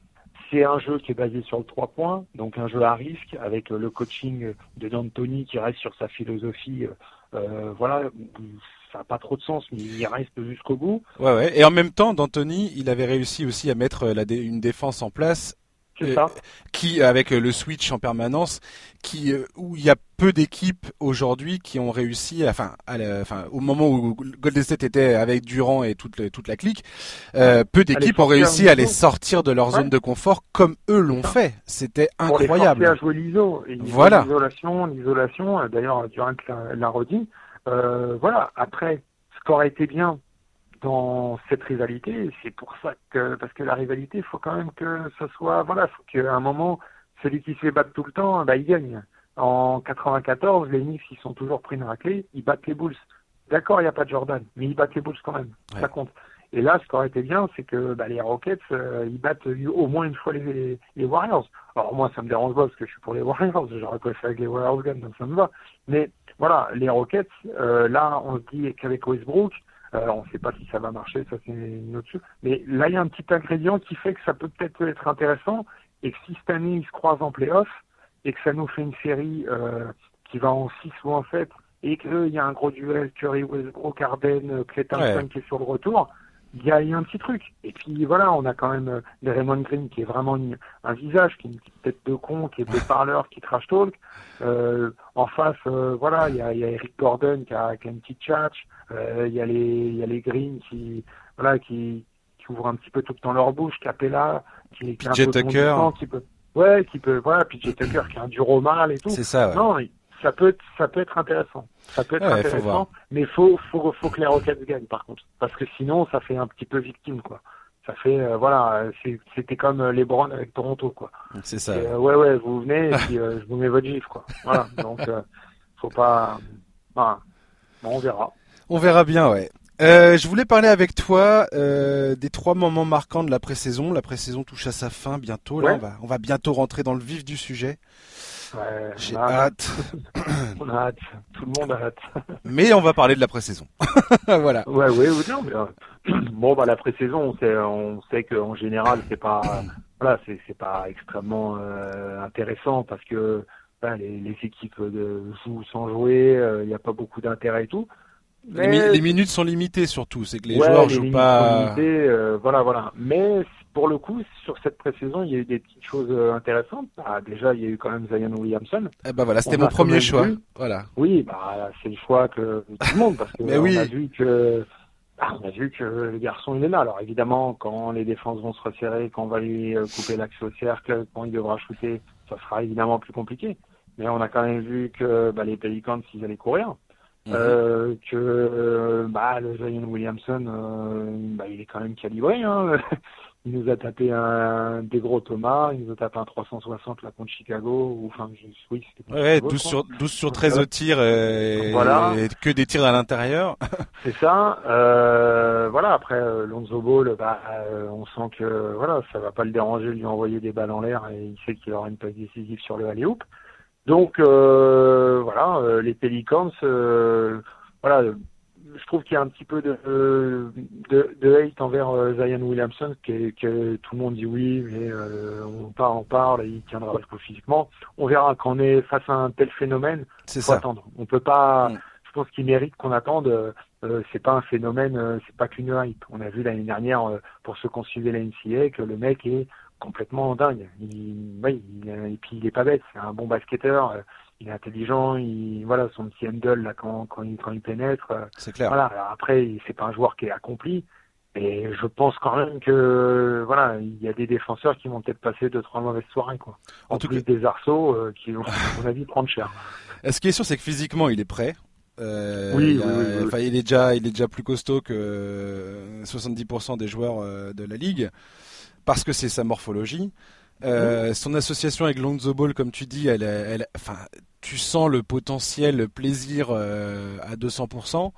C'est un jeu qui est basé sur le trois points, donc un jeu à risque avec le coaching de D'Antoni qui reste sur sa philosophie. Euh, voilà, ça n'a pas trop de sens, mais il reste jusqu'au bout. Ouais, ouais. Et en même temps, D'Antoni, il avait réussi aussi à mettre la une défense en place euh, qui avec le switch en permanence, qui euh, où il y a peu d'équipes aujourd'hui qui ont réussi, enfin, à enfin, au moment où Golden State était avec Durant et toute, toute la clique, euh, peu d'équipes ont réussi à les sortir de leur zone de confort comme eux l'ont fait. C'était incroyable. Pour les à jouer l'ISO, voilà. L'isolation, l'isolation. D'ailleurs, Durant l'a redit. voilà. Après, ce qui aurait été bien, dans cette rivalité. C'est pour ça que, parce que la rivalité, il faut quand même que ce soit, voilà, faut qu'à un moment, celui qui se fait battre tout le temps, bah, il gagne. En 94, les Knicks, ils sont toujours pris une raclée, ils battent les Bulls. D'accord, il n'y a pas de Jordan, mais ils battent les Bulls quand même. Ça compte. Et là, ce qui aurait été bien, c'est que bah, les Rockets, euh, ils battent au moins une fois les, les, Warriors. Alors moi, ça me dérange pas parce que je suis pour les Warriors. J'aurais préféré que les Warriors gagnent, donc ça me va. Mais voilà, les Rockets, euh, là, on se dit qu'avec Westbrook, on ne sait pas si ça va marcher, ça c'est une autre chose. Mais là, il y a un petit ingrédient qui fait que ça peut peut-être être intéressant et que si cette année ils se croisent en playoff et que ça nous fait une série euh, qui va en 6 ou en 7 et qu'il y a un gros duel Curry, Westbrook, Arden, Clay Thompson qui est sur le retour, il y a, un petit truc. Et puis voilà, on a quand même euh, Raymond Green qui est vraiment un visage, qui est une petite tête de con, qui est des parleurs, qui trash talk. Euh, en face, euh, voilà, il y a, y a, Eric Gordon qui a, qui a une petite chat. Euh, il y a les, il y a les Green qui, voilà, qui, qui ouvrent un petit peu tout le temps leur bouche. Capella, qui, qui est un peu Tucker. qui peut, ouais, qui peut, voilà, PJ Tucker qui a un dur au mal et tout. C'est ça. Ouais. Non, ça peut être, ça peut être intéressant. Ça peut être intéressant, mais faut, faut, faut que les Rockets gagnent par contre, parce que sinon ça fait un petit peu victime quoi. Ça fait, euh, voilà, c'était comme les Browns avec Toronto quoi. C'est ça. Euh, ouais ouais, vous venez et puis euh, je vous mets votre gif quoi. Voilà, donc faut pas, bon, on verra. On verra bien, ouais. Je voulais parler avec toi des trois moments marquants de la pré-saison. La pré-saison touche à sa fin bientôt. Là, on va, on va bientôt rentrer dans le vif du sujet. J'ai hâte. on a hâte. Tout le monde a hâte. mais on va parler de la pré-saison. voilà. Ouais, ouais, non, mais, euh, bon, bah la pré-saison, on sait, on sait qu'en général, c'est pas, voilà, c'est, pas extrêmement euh, intéressant parce que ben, les, les, équipes de, jouent sans jouer, il n'y a pas beaucoup d'intérêt et tout. Les, minutes sont limitées surtout, c'est que les joueurs les jouent pas. Limitées, euh, voilà, voilà. Mais pour le coup, sur cette pré-saison, il y a eu des petites choses euh, intéressantes. Bah, déjà, il y a eu quand même Zion Williamson. Eh ben voilà, c'était mon premier choix. Voilà. Oui, bah c'est le choix que tout le monde parce que on a vu que bah, on a vu que le garçon il est là. Alors évidemment, quand les défenses vont se resserrer, quand on va lui euh, couper l'accès au cercle, quand il devra shooter, ça sera évidemment plus compliqué. Mais on a quand même vu que bah, les Pelicans, s'ils allaient courir, Mhm. Euh, que bah, le Zion Williamson, euh, bah, il est quand même calibré. Hein. il nous a tapé un, des gros Thomas, il nous a tapé un 360 là contre Chicago. Ou, enfin, oui, ouais, 12 sur, 12 sur 13 au tir et, voilà. et que des tirs à l'intérieur. C'est ça. Euh, voilà, après euh, Lonzo Ball, bah, on sent que voilà, ça va pas le déranger de lui envoyer des balles en l'air et il sait qu'il aura une passe décisive sur le alley-oop. Donc euh, voilà, euh, les Pelicans, euh, voilà, je trouve qu'il y a un petit peu de, de, de hate envers Zion Williamson, que, que, tout le monde dit oui, mais on parle, on parle, il tiendra le coup physiquement. On verra quand on est face à un tel phénomène. C'est ça. attendre. On peut pas. Mm. Je pense qu'il mérite qu'on attende. Euh, c'est pas un phénomène, c'est pas qu'une hype. On a vu l'année dernière, pour ceux qui ont suivi la NCA, que le mec est complètement dingue. Il, oui, il, et puis il est pas bête, c'est un bon basketteur, euh, il est intelligent, il, voilà, son petit handle là quand, quand, il, quand il pénètre. Euh, c'est clair. Voilà, alors après, c'est pas un joueur qui est accompli, et je pense quand même que voilà, il y a des défenseurs qui vont peut-être passer deux trois mauvaises soirées quoi. En, tout plus cas... des arceaux euh, qui vont, à mon avis, prendre cher. Ce qui est sûr, c'est que physiquement, il est prêt? Euh, oui, oui, oui, il est déjà, il est déjà plus costaud que 70% des joueurs de la ligue parce que c'est sa morphologie. Euh, son association avec Lonzo Ball, comme tu dis, elle, elle, enfin, tu sens le potentiel, le plaisir euh, à 200%.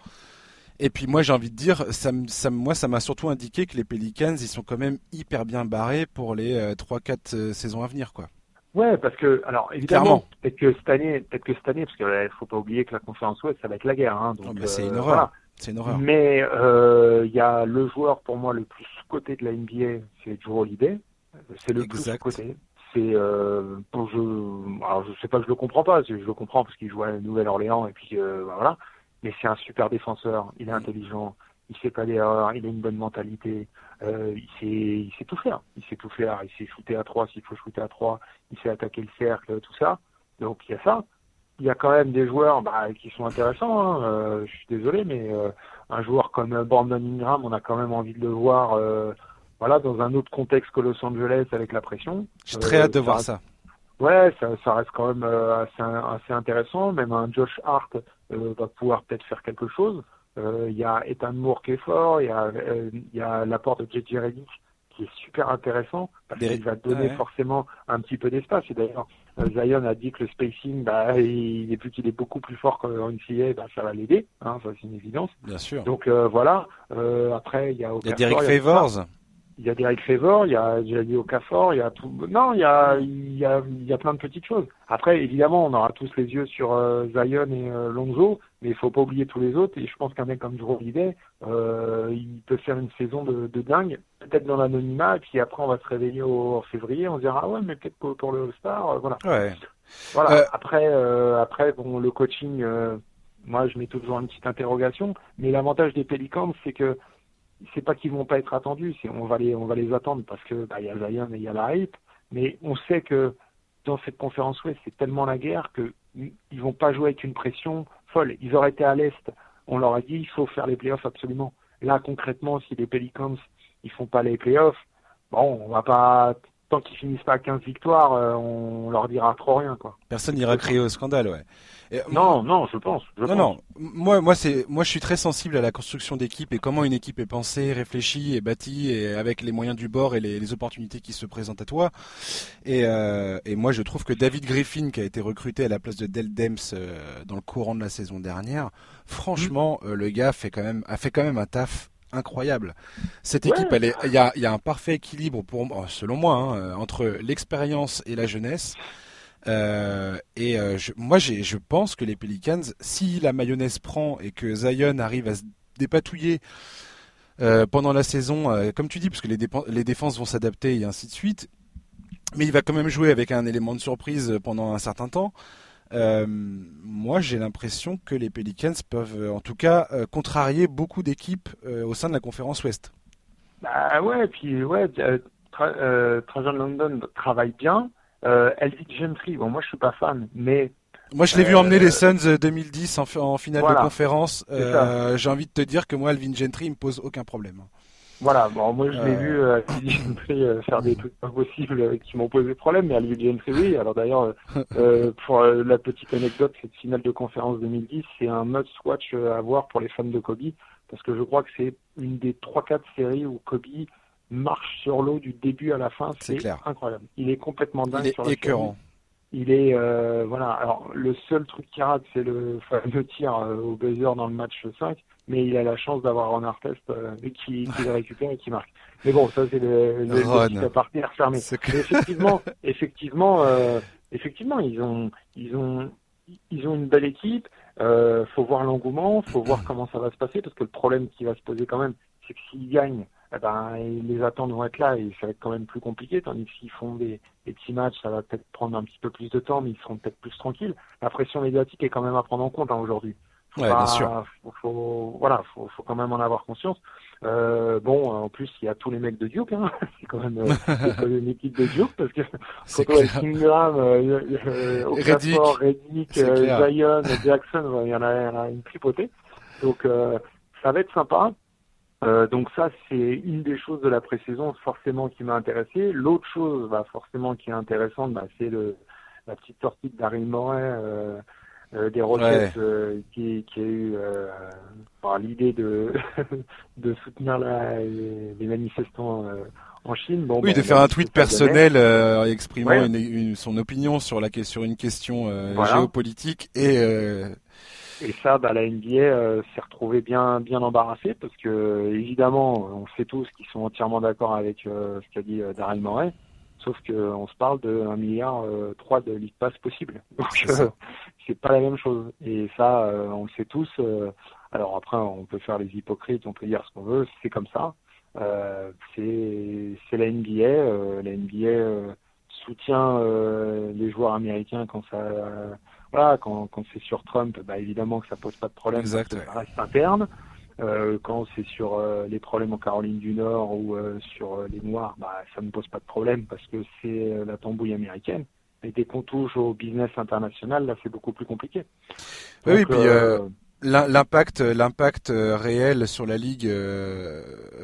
Et puis moi, j'ai envie de dire, ça, ça, moi, ça m'a surtout indiqué que les Pelicans, ils sont quand même hyper bien barrés pour les 3-4 euh, saisons à venir, quoi. Ouais, parce que, alors évidemment, peut-être que cette année, peut-être que cette année, parce qu'il faut pas oublier que la conférence Ouest, ça va être la guerre. Hein, donc, c'est une horreur. C'est une horreur. Mais il y a le joueur pour moi le plus côté de la NBA, c'est Joe Holiday. C'est le plus côté. C'est euh, je, alors je sais pas, je le comprends pas. Je le comprends parce qu'il joue à Nouvelle-Orléans et puis euh, bah, voilà. Mais c'est un super défenseur. Il est intelligent. Il fait pas d'erreur. Il a une bonne mentalité. Euh, il sait, il sait tout faire. Il sait tout faire. Il sait shooter à 3 s'il faut shooter à 3. Il sait attaquer le cercle, tout ça. Donc il y a ça. Il y a quand même des joueurs bah, qui sont intéressants. Hein. Euh, je suis désolé, mais euh, un joueur comme Brandon Ingram, on a quand même envie de le voir euh, voilà, dans un autre contexte que Los Angeles avec la pression. J'ai très hâte de voir ça. Ouais, ça, ça, reste quand même assez, assez, intéressant. Même un Josh Hart va pouvoir peut-être faire quelque chose. Il y a Ethan Moore qui est fort, il y a, y a l'apport de JJ Redick qui est super intéressant parce qu'il va donner forcément un petit peu d'espace. Et d'ailleurs, Zion a dit que le spacing, bah, il, plus qu'il est beaucoup plus fort qu'en NCAA, bah, ça va l'aider. Hein, ça c'est une évidence. Bien sûr. Donc voilà. après, il y a. Il y a Derek Favors il y a Derek Favor, il y a Jadi Okafor, il y a tout. Non, il y a, il y a, il y a plein de petites choses. Après, évidemment, on aura tous les yeux sur euh, Zion et euh, Lonzo, mais il faut pas oublier tous les autres. Et je pense qu'un mec comme Drew Holiday, euh, il peut faire une saison de, de dingue, peut-être dans l'anonymat, et puis après on va se réveiller au, en février, on se dira ah ouais, mais peut-être pour, pour, le All-Star, voilà. Ouais. Voilà. Après, après, bon, le coaching, moi, je mets toujours une petite interrogation, mais l'avantage des Pelicans, c'est que c'est pas qu'ils vont pas être attendus, on va les on va les attendre parce que bah, il y a Zion et il y a la hype, mais on sait que dans cette conférence ouest c'est tellement la guerre que ils vont pas jouer avec une pression folle. Ils auraient été à l'est, on leur a dit il faut faire les playoffs absolument. Là concrètement, si les Pelicans ils font pas les playoffs, bon on va pas tant qu'ils finissent pas à 15 victoires, euh, on leur dira trop rien quoi. Personne n'ira crier au scandale, ouais. non, non, je pense. non, non. Moi, moi, c'est, moi, je suis très sensible à la construction d'équipe et comment une équipe est pensée, réfléchie et bâtie, et avec les moyens du bord et les, opportunités qui se présentent à toi. Et, euh, et, moi, je trouve que David Griffin, qui a été recruté à la place de Del Dems euh, dans le courant de la saison dernière, franchement, mm. le gars fait quand même, a fait quand même un taf incroyable. Cette équipe, il y a, y a, un parfait équilibre pour, selon moi, hein, euh, entre l'expérience et la jeunesse. Euh, et euh, je, moi, je pense que les Pelicans, si la mayonnaise prend et que Zion arrive à se dépatouiller pendant la saison, comme tu dis, parce que les, les défenses vont s'adapter et ainsi de suite, mais il va quand même jouer avec un élément de surprise pendant un certain temps. Euh, moi, j'ai l'impression que les Pelicans peuvent, euh, en tout cas, euh, contrarier beaucoup d'équipes au sein de la conférence Ouest. Bah ouais, puis ouais, Trajan London travaille bien. Elvin Gentry, bon, moi je suis pas fan, mais moi, je l'ai vu emmener les Suns 2010 en, finale de conférence. J'ai envie de te dire que moi, Elvin Gentry, il me pose aucun problème. Voilà, bon, moi je l'ai vu euh, Gentry euh, faire des trucs impossibles euh, qui m'ont posé problème, mais Alvin Gentry oui. Alors d'ailleurs, pour la petite anecdote, cette finale de conférence 2010, c'est un must-watch à voir pour les fans de Kobe, parce que je crois que c'est une des 3-4 séries où Kobe marche sur l'eau du début à la fin. C'est incroyable. Il est complètement dingue Il est sur la écœurant. Il est voilà. Alors le seul truc qui rate, c'est le fameux tir au buzzer dans le match 5 mais il a la chance d'avoir un Artest euh, qui, qui le récupère et qui marque. Mais bon, ça c'est le, le, fermé. effectivement, effectivement, euh, effectivement, ils ont, ils ont, ils ont une belle équipe. Euh, faut voir l'engouement, faut voir comment ça va se passer, parce que le problème qui va se poser quand même, c'est que s'ils gagnent, eh ben, les attentes vont être là et ça va être quand même plus compliqué, tandis que s'ils font des, des, petits matchs, ça va peut-être prendre un petit peu plus de temps, mais ils seront peut-être plus tranquilles. La pression médiatique est quand même à prendre en compte hein, aujourd'hui. Ouais, bien sûr. Faut, voilà, faut, faut quand même en avoir conscience. Euh, bon, en plus, il y a tous les mecs de Duke. Hein. C'est quand même euh, une équipe de Duke parce que on Ingram, euh, euh, Okafor, Reddick, Zion, Jackson, il y en a, il y en a une tripotée. Donc, ça va être sympa. Donc ça, c'est une des choses de la pré-saison forcément qui m'a intéressé. L'autre chose, bah, forcément, qui est intéressante, bah, c'est le la petite sortie de Daryl Morey. Euh, des requêtes euh, qui, qui a eu euh, par l'idée de de soutenir la, les, manifestants en Chine. Bon, oui, de faire un tweet personnel exprimant une, son opinion sur la sur une question géopolitique et et ça, bah, la NBA s'est retrouvée bien bien embarrassée parce que évidemment, on sait tous qu'ils sont entièrement d'accord avec ce qu'a dit Daryl Morey. Sauf qu'on se parle de 1 milliard euh, 3 de lead pass possible. Donc euh, c'est pas la même chose. Et ça, euh, on le sait tous. Euh, alors après, on peut faire les hypocrites, on peut dire ce qu'on veut, c'est comme ça. c'est c'est la NBA. la NBA soutient les joueurs américains quand ça voilà quand quand c'est sur Trump, bah évidemment que ça pose pas de problème. Exact, ça reste interne. Euh, quand c'est sur euh, les problèmes en Caroline du Nord ou euh, sur les Noirs, bah, ça ne pose pas de problème parce que c'est la tambouille américaine. Mais dès qu'on touche au business international, là, c'est beaucoup plus compliqué. oui, puis l'impact, l'impact réel sur la ligue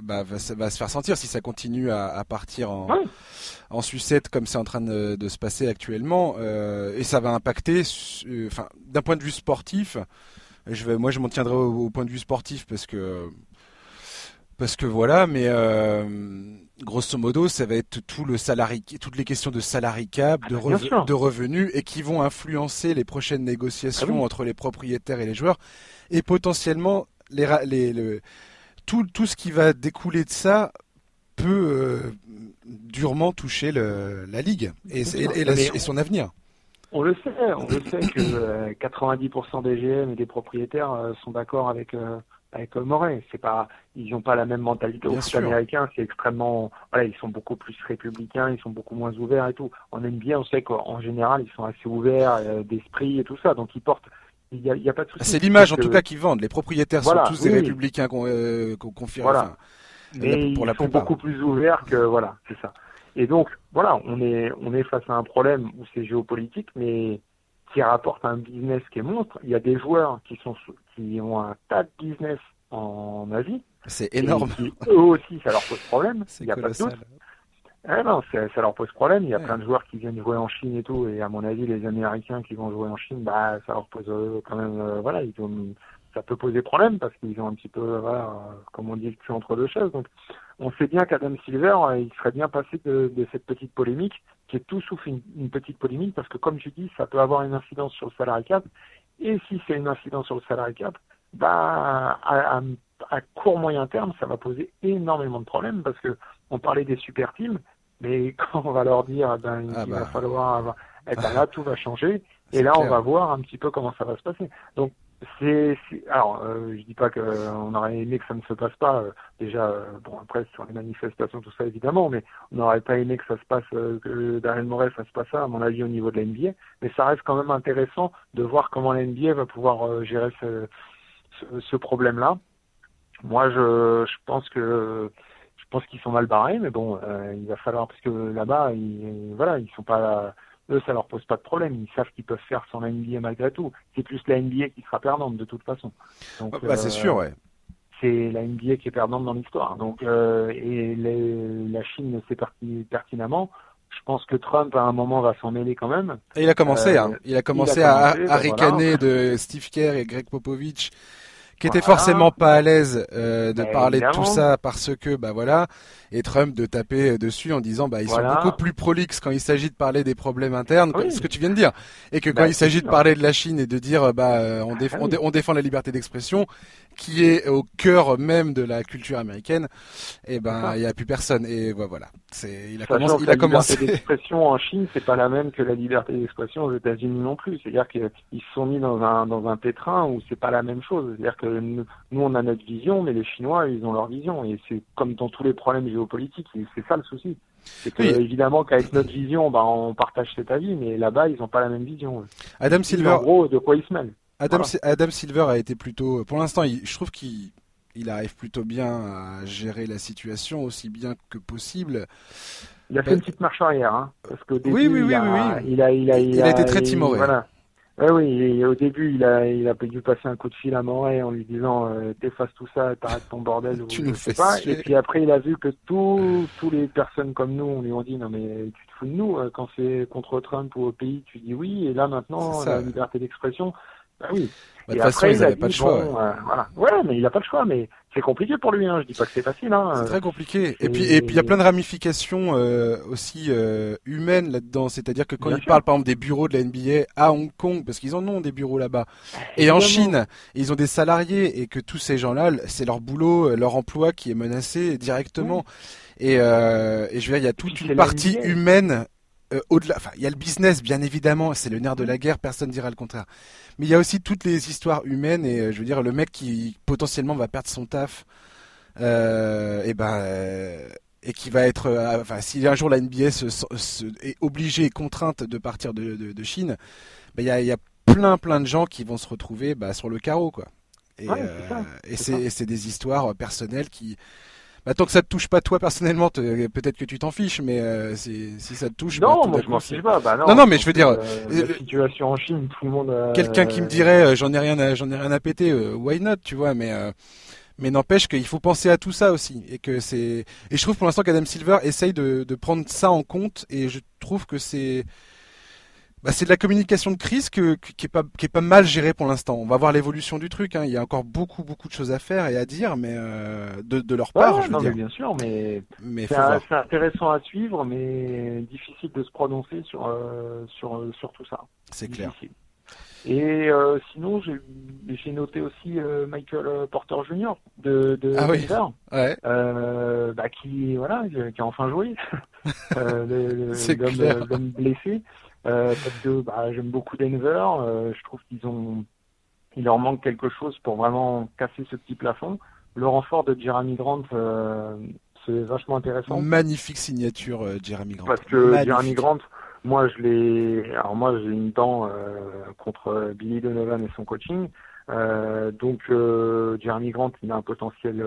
bah, va, va, se faire sentir si ça continue à, à partir en, en sucette comme c'est en train de, de, se passer actuellement, et ça va impacter, enfin, d'un point de vue sportif. Je vais, moi, je m'en tiendrai au, point de vue sportif parce que Parce que voilà, mais euh, grosso modo, ça va être tout le salarié, toutes les questions de salarié cap, de, ah, de, revenus, et qui vont influencer les prochaines négociations ah entre les propriétaires et les joueurs, et potentiellement les, les, tout, tout ce qui va découler de ça peut euh, durement toucher le, la ligue et, et, son avenir. On le sait, on le sait que 90% euh, des GM et des propriétaires euh, sont d'accord avec avec Moret. C'est pas, ils n'ont pas la même mentalité. Aux américains, c'est extrêmement, voilà, ils sont beaucoup plus républicains, ils sont beaucoup moins ouverts et tout. En NBA, on sait qu'en général, ils sont assez ouverts d'esprit et tout ça, donc ils portent il y a, pas de souci. C'est l'image en tout cas qu'ils vendent. Les propriétaires sont tous des républicains qu'on euh, Voilà. Mais pour ils sont beaucoup plus ouverts que voilà, c'est ça. Et donc voilà, on est on est face à un problème où c'est géopolitique, mais qui rapporte un business qui est monstre. Il y a des joueurs qui sont qui ont un tas de business en Asie. C'est énorme. eux aussi, ça leur pose problème. Il n'y a pas de doute. Ah non, ça, leur pose problème. Il y a plein de joueurs qui viennent jouer en Chine et tout, et à mon avis, les Américains qui vont jouer en Chine, bah, ça leur pose euh, quand même, euh, voilà, ils ont, ça peut poser problème parce qu'ils ont un petit peu, voilà, comme on dit, le cul entre deux chaises. Donc, on sait bien qu'Adam Silver, euh, il serait bien passé de, cette petite polémique, qui est tout sauf une, petite polémique, parce que comme je dis, ça peut avoir une incidence sur le salarié cap, et si c'est une incidence sur le salarié cap, bah, à, à court moyen terme, ça va poser énormément de problèmes parce que on parlait des super teams, mais quand on va leur dire, eh ben, ah il va bah. falloir, eh ben là tout va changer, et là on va voir un petit peu comment ça va se passer. Donc c'est, alors euh, je dis pas qu'on euh, aurait aimé que ça ne se passe pas. Euh, déjà, euh, bon après sur les manifestations tout ça évidemment, mais on n'aurait pas aimé que ça se passe, que Darren Morel fasse pas ça à mon avis au niveau de la NBA. Mais ça reste quand même intéressant de voir comment la NBA va pouvoir gérer ce, ce, problème-là. Moi, je, je pense que je pense qu'ils sont mal barrés, mais bon, euh, il va falloir parce que là-bas, ils, voilà, ils sont pas, eux, ça leur pose pas de problème. Ils savent qu'ils peuvent faire sans la NBA malgré tout. C'est plus la NBA qui sera perdante de toute façon. Donc, bah, c'est sûr, ouais. C'est la NBA qui est perdante dans l'histoire. Donc, euh, et les, la Chine sait pertinemment. Je pense que Trump à un moment va s'en mêler quand même. Et il a commencé, hein. Il a commencé, à, à, ricaner de Steve Kerr et Greg Popovich qui était forcément pas à l'aise euh, de bah, parler de tout ça parce que bah voilà et Trump de taper dessus en disant bah ils sont beaucoup plus prolixes quand il s'agit de parler des problèmes internes ce que tu viens de dire. Et que quand bah, il s'agit de parler de la Chine et de dire bah on, défend, on, défend la liberté d'expression qui est au cœur même de la culture américaine et eh ben il y a plus personne et voilà c'est il a commencé il a commencé la liberté d'expression en Chine c'est pas la même que la liberté d'expression aux États-Unis non plus c'est-à-dire qu'ils se sont mis dans un dans un pétrin où c'est pas la même chose c'est-à-dire que nous, on a notre vision, mais les Chinois, ils ont leur vision. Et c'est comme dans tous les problèmes géopolitiques, c'est ça le souci. C'est que, évidemment, qu'avec notre vision, bah, on partage cet avis, mais là-bas, ils n'ont pas la même vision. Adam Silver. En gros, de quoi ils se mêlent. Adam, Adam Silver a été plutôt, pour l'instant, je trouve qu'il il arrive plutôt bien à gérer la situation aussi bien que possible. Il a fait une petite marche arrière, hein, parce qu'au début, oui, oui, oui, il, a, il, a, il, a, il, a, été très timoré. Voilà. Ouais, oui, au début, il a, il a dû passer un coup de fil à Moret en lui disant euh, t'effaces tout ça, t'arrêtes ton bordel. tu nous fais pas. Et puis après, il a vu que tous, tous les personnes comme nous, on lui ont dit non mais tu te fous de nous euh, quand c'est contre Trump ou au pays, tu dis oui. Et là maintenant, la liberté d'expression, bah oui. Bah, de toute façon, ils n'avaient pas le choix. Euh, voilà. Ouais, mais il n'a pas le choix. Mais c'est compliqué pour lui. Hein. Je dis pas que c'est facile. Hein. C'est très compliqué. Et puis, et puis il y a plein de ramifications euh, aussi euh, humaines là-dedans. C'est-à-dire que quand il parle par exemple des bureaux de la NBA à Hong Kong, parce qu'ils en ont des bureaux là-bas, et en Chine, ils ont des salariés et que tous ces gens-là, c'est leur boulot, leur emploi qui est menacé directement. Et, et je veux dire, il y a toute une partie humaine euh, au-delà, enfin, il y a le business, bien évidemment, c'est le nerf de la guerre, personne ne dira le contraire. Mais il y a aussi toutes les histoires humaines et euh, je veux dire, le mec qui potentiellement va perdre son taf, euh, et ben, et qui va être, enfin, si un jour la NBA se, se, est obligée et contrainte de partir de, de, de Chine, ben, il y a, y a plein, plein de gens qui vont se retrouver bah, sur le carreau, quoi. Et, et c'est des histoires personnelles qui, bah, tant que ça te touche pas toi personnellement, peut-être que tu t'en fiches, mais euh, si, ça te touche, non, bah, moi je m'en fiche pas. Bah, non, non, mais je veux dire, euh, la situation en Chine, tout le monde. Quelqu'un qui me dirait, j'en ai rien, à, j'en ai rien à péter, why not, tu vois, mais. mais n'empêche qu'il faut penser à tout ça aussi et que c'est et je trouve pour l'instant qu'Adam Silver essaye de, de prendre ça en compte et je trouve que c'est bah, c'est de la communication de crise que, qui est pas qui est pas mal gérée pour l'instant. On va voir l'évolution du truc. Hein. Il y a encore beaucoup beaucoup de choses à faire et à dire, mais euh, de, de leur part, je veux dire. bien sûr, mais, mais c'est intéressant à suivre, mais difficile de se prononcer sur euh, sur sur tout ça. C'est clair. Et euh, sinon, j'ai noté aussi euh, Michael Porter Jr. de, de ah oui. ouais. euh, bah, qui voilà, qui a enfin joué, euh, l'homme blessé. Euh, parce que bah, j'aime beaucoup Denver. Euh, je trouve qu'ils ont, il leur manque quelque chose pour vraiment casser ce petit plafond. Le renfort de Jeremy Grant, euh, c'est vachement intéressant. Magnifique signature, Jeremy Grant. Parce que Jeremy Grant, moi je l'ai, alors moi j'ai une dent contre Billy Donovan et son coaching. donc Jeremy Grant, il a un potentiel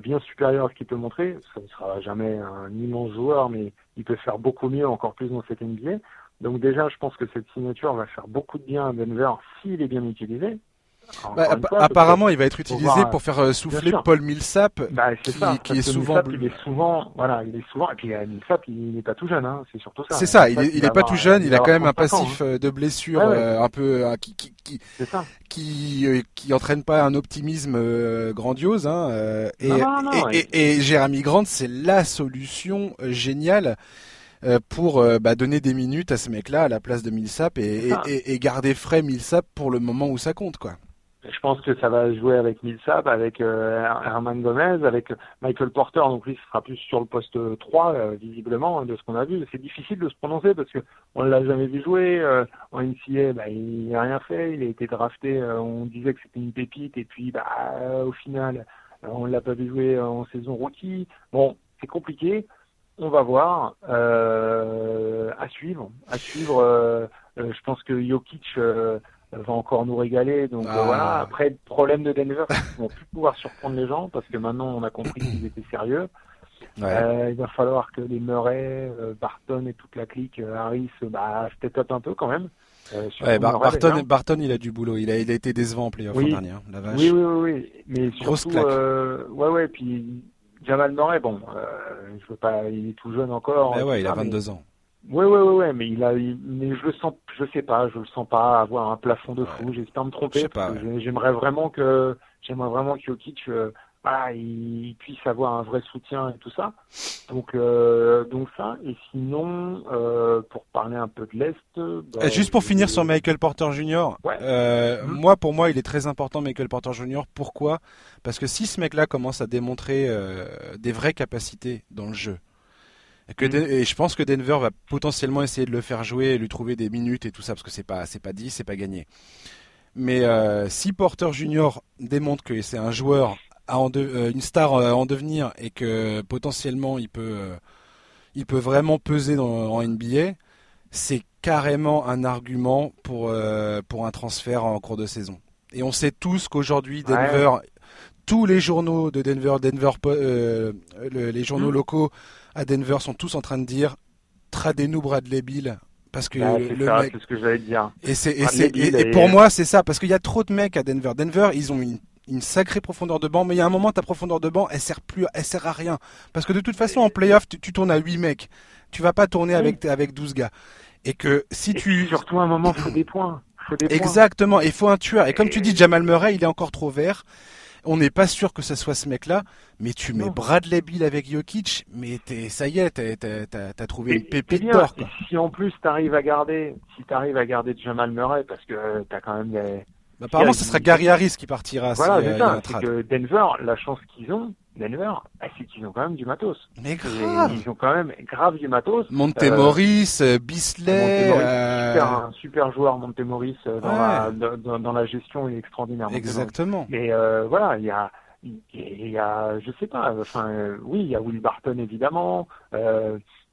bien supérieur à ce qu'il peut montrer. Ça ne sera jamais un immense joueur, mais il peut faire beaucoup mieux, encore plus dans cette NBA. Donc déjà, je pense que cette signature va faire beaucoup de bien à Denver s'il est bien utilisé. Bah, apparemment, il va être utilisé pour faire euh, souffler Paul Millsap, bah, qui, ça, qui est souvent. il est souvent, voilà, il est souvent. Et puis euh, Millsap, il n'est pas tout jeune, hein, c'est surtout ça. C'est ça, il est, il est pas tout jeune, il, a quand même un passif hein. euh, de blessure un peu qui qui qui, qui, qui entraîne pas un optimisme grandiose. Hein, et, et, et, et Jérémy Grant, c'est la solution géniale euh, pour euh, bah, donner des minutes à ce mec-là à la place de Millsap et, et, et, garder frais Millsap pour le moment où ça compte, quoi. Je pense que ça va jouer avec Millsap, avec euh, Herman Gomez, avec Michael Porter. Donc lui, ce sera plus sur le poste 3, visiblement, de ce qu'on a vu. C'est difficile de se prononcer parce que on l'a jamais vu jouer. en NCA, bah, il n'a rien fait. Il a été drafté. on disait que c'était une pépite. Et puis, bah, au final, on l'a pas vu jouer en saison rookie. Bon, c'est compliqué on va voir. Euh, à suivre. À suivre. Euh, euh, je pense que Jokic va encore nous régaler. Donc ah. voilà. Après, problème de Denver, ils vont plus pouvoir surprendre les gens parce que maintenant on a compris qu'ils étaient sérieux. il va falloir que les Murray, Barton et toute la clique, Harris, bah, step up un peu quand même. ouais, Barton, Barton, il a du boulot. Il a, il a été décevant en playoff oui. dernier. Hein, la vache. Oui, oui, oui, oui. Mais surtout, ouais, ouais. Puis Jamal Murray, bon, euh, je veux pas, il est tout jeune encore. Mais ouais, il a 22 ans. Ouais, ouais, ouais, ouais, mais il a, mais je le sens, je sais pas, je le sens pas avoir un plafond de fou. J'espère me tromper. J'aimerais vraiment que, j'aimerais vraiment que Jokic, euh, voilà, il puisse avoir un vrai soutien et tout ça. Donc, euh, donc ça. Et sinon, euh, pour parler un peu de l'est. Bah, Juste pour finir sur Michael Porter Jr. Euh, mhm. Moi, pour moi, il est très important Michael Porter Jr. Pourquoi? Parce que si ce mec-là commence à démontrer euh, des vraies capacités dans le jeu, que mhm. et je pense que Denver va potentiellement essayer de le faire jouer, et lui trouver des minutes et tout ça, parce que c'est pas, c'est pas dit, c'est pas gagné. Mais euh, si Porter Jr. démontre que c'est un joueur euh, une star euh, en devenir et que potentiellement il peut, euh, il peut vraiment peser dans, en NBA, c'est carrément un argument pour, pour un transfert en cours de saison. Et on sait tous qu'aujourd'hui, Denver, tous les journaux de Denver, Denver les journaux mmh. locaux à Denver sont tous en train de dire tradez-nous Bradley Bill parce que bah, le mec c'est ce que j'allais dire et c'est et, pour moi c'est ça parce qu'il y a trop de mecs à Denver Denver ils ont une une sacrée profondeur de banc, mais il y a un moment, ta profondeur de banc, elle sert plus, elle sert à rien. Parce que de toute façon, en playoff, tu, tu tournes à 8 mecs. Tu vas pas tourner avec, avec 12 gars. Et que si tu. Surtout à un moment, faut des points. Faut des Exactement. Il faut un tueur. Et comme tu dis, Jamal Murray, il est encore trop vert. On n'est pas sûr que ce soit ce mec-là, mais tu mets Bradley Bill avec Jokic, mais es, ça y est, t'as as trouvé une pépite d'or. Si en plus t'arrives à garder, si t'arrives à garder Jamal Murray, parce que t'as quand même des, bah, apparemment, ce sera Gary Harris qui partira. Voilà, c'est ça. C'est que Denver, la chance qu'ils ont, Denver, bah, c'est qu'ils ont quand même du matos. Mais grave. Ils ont quand même grave du matos. Montemoris, euh, Bisley. Euh... Super, un super joueur, Montemoris, euh, dans, la, dans, dans, la gestion, il est extraordinaire. Exactement. Mais euh, voilà, il y a, il y a, je sais pas, enfin, euh, oui, il y a Will Barton évidemment.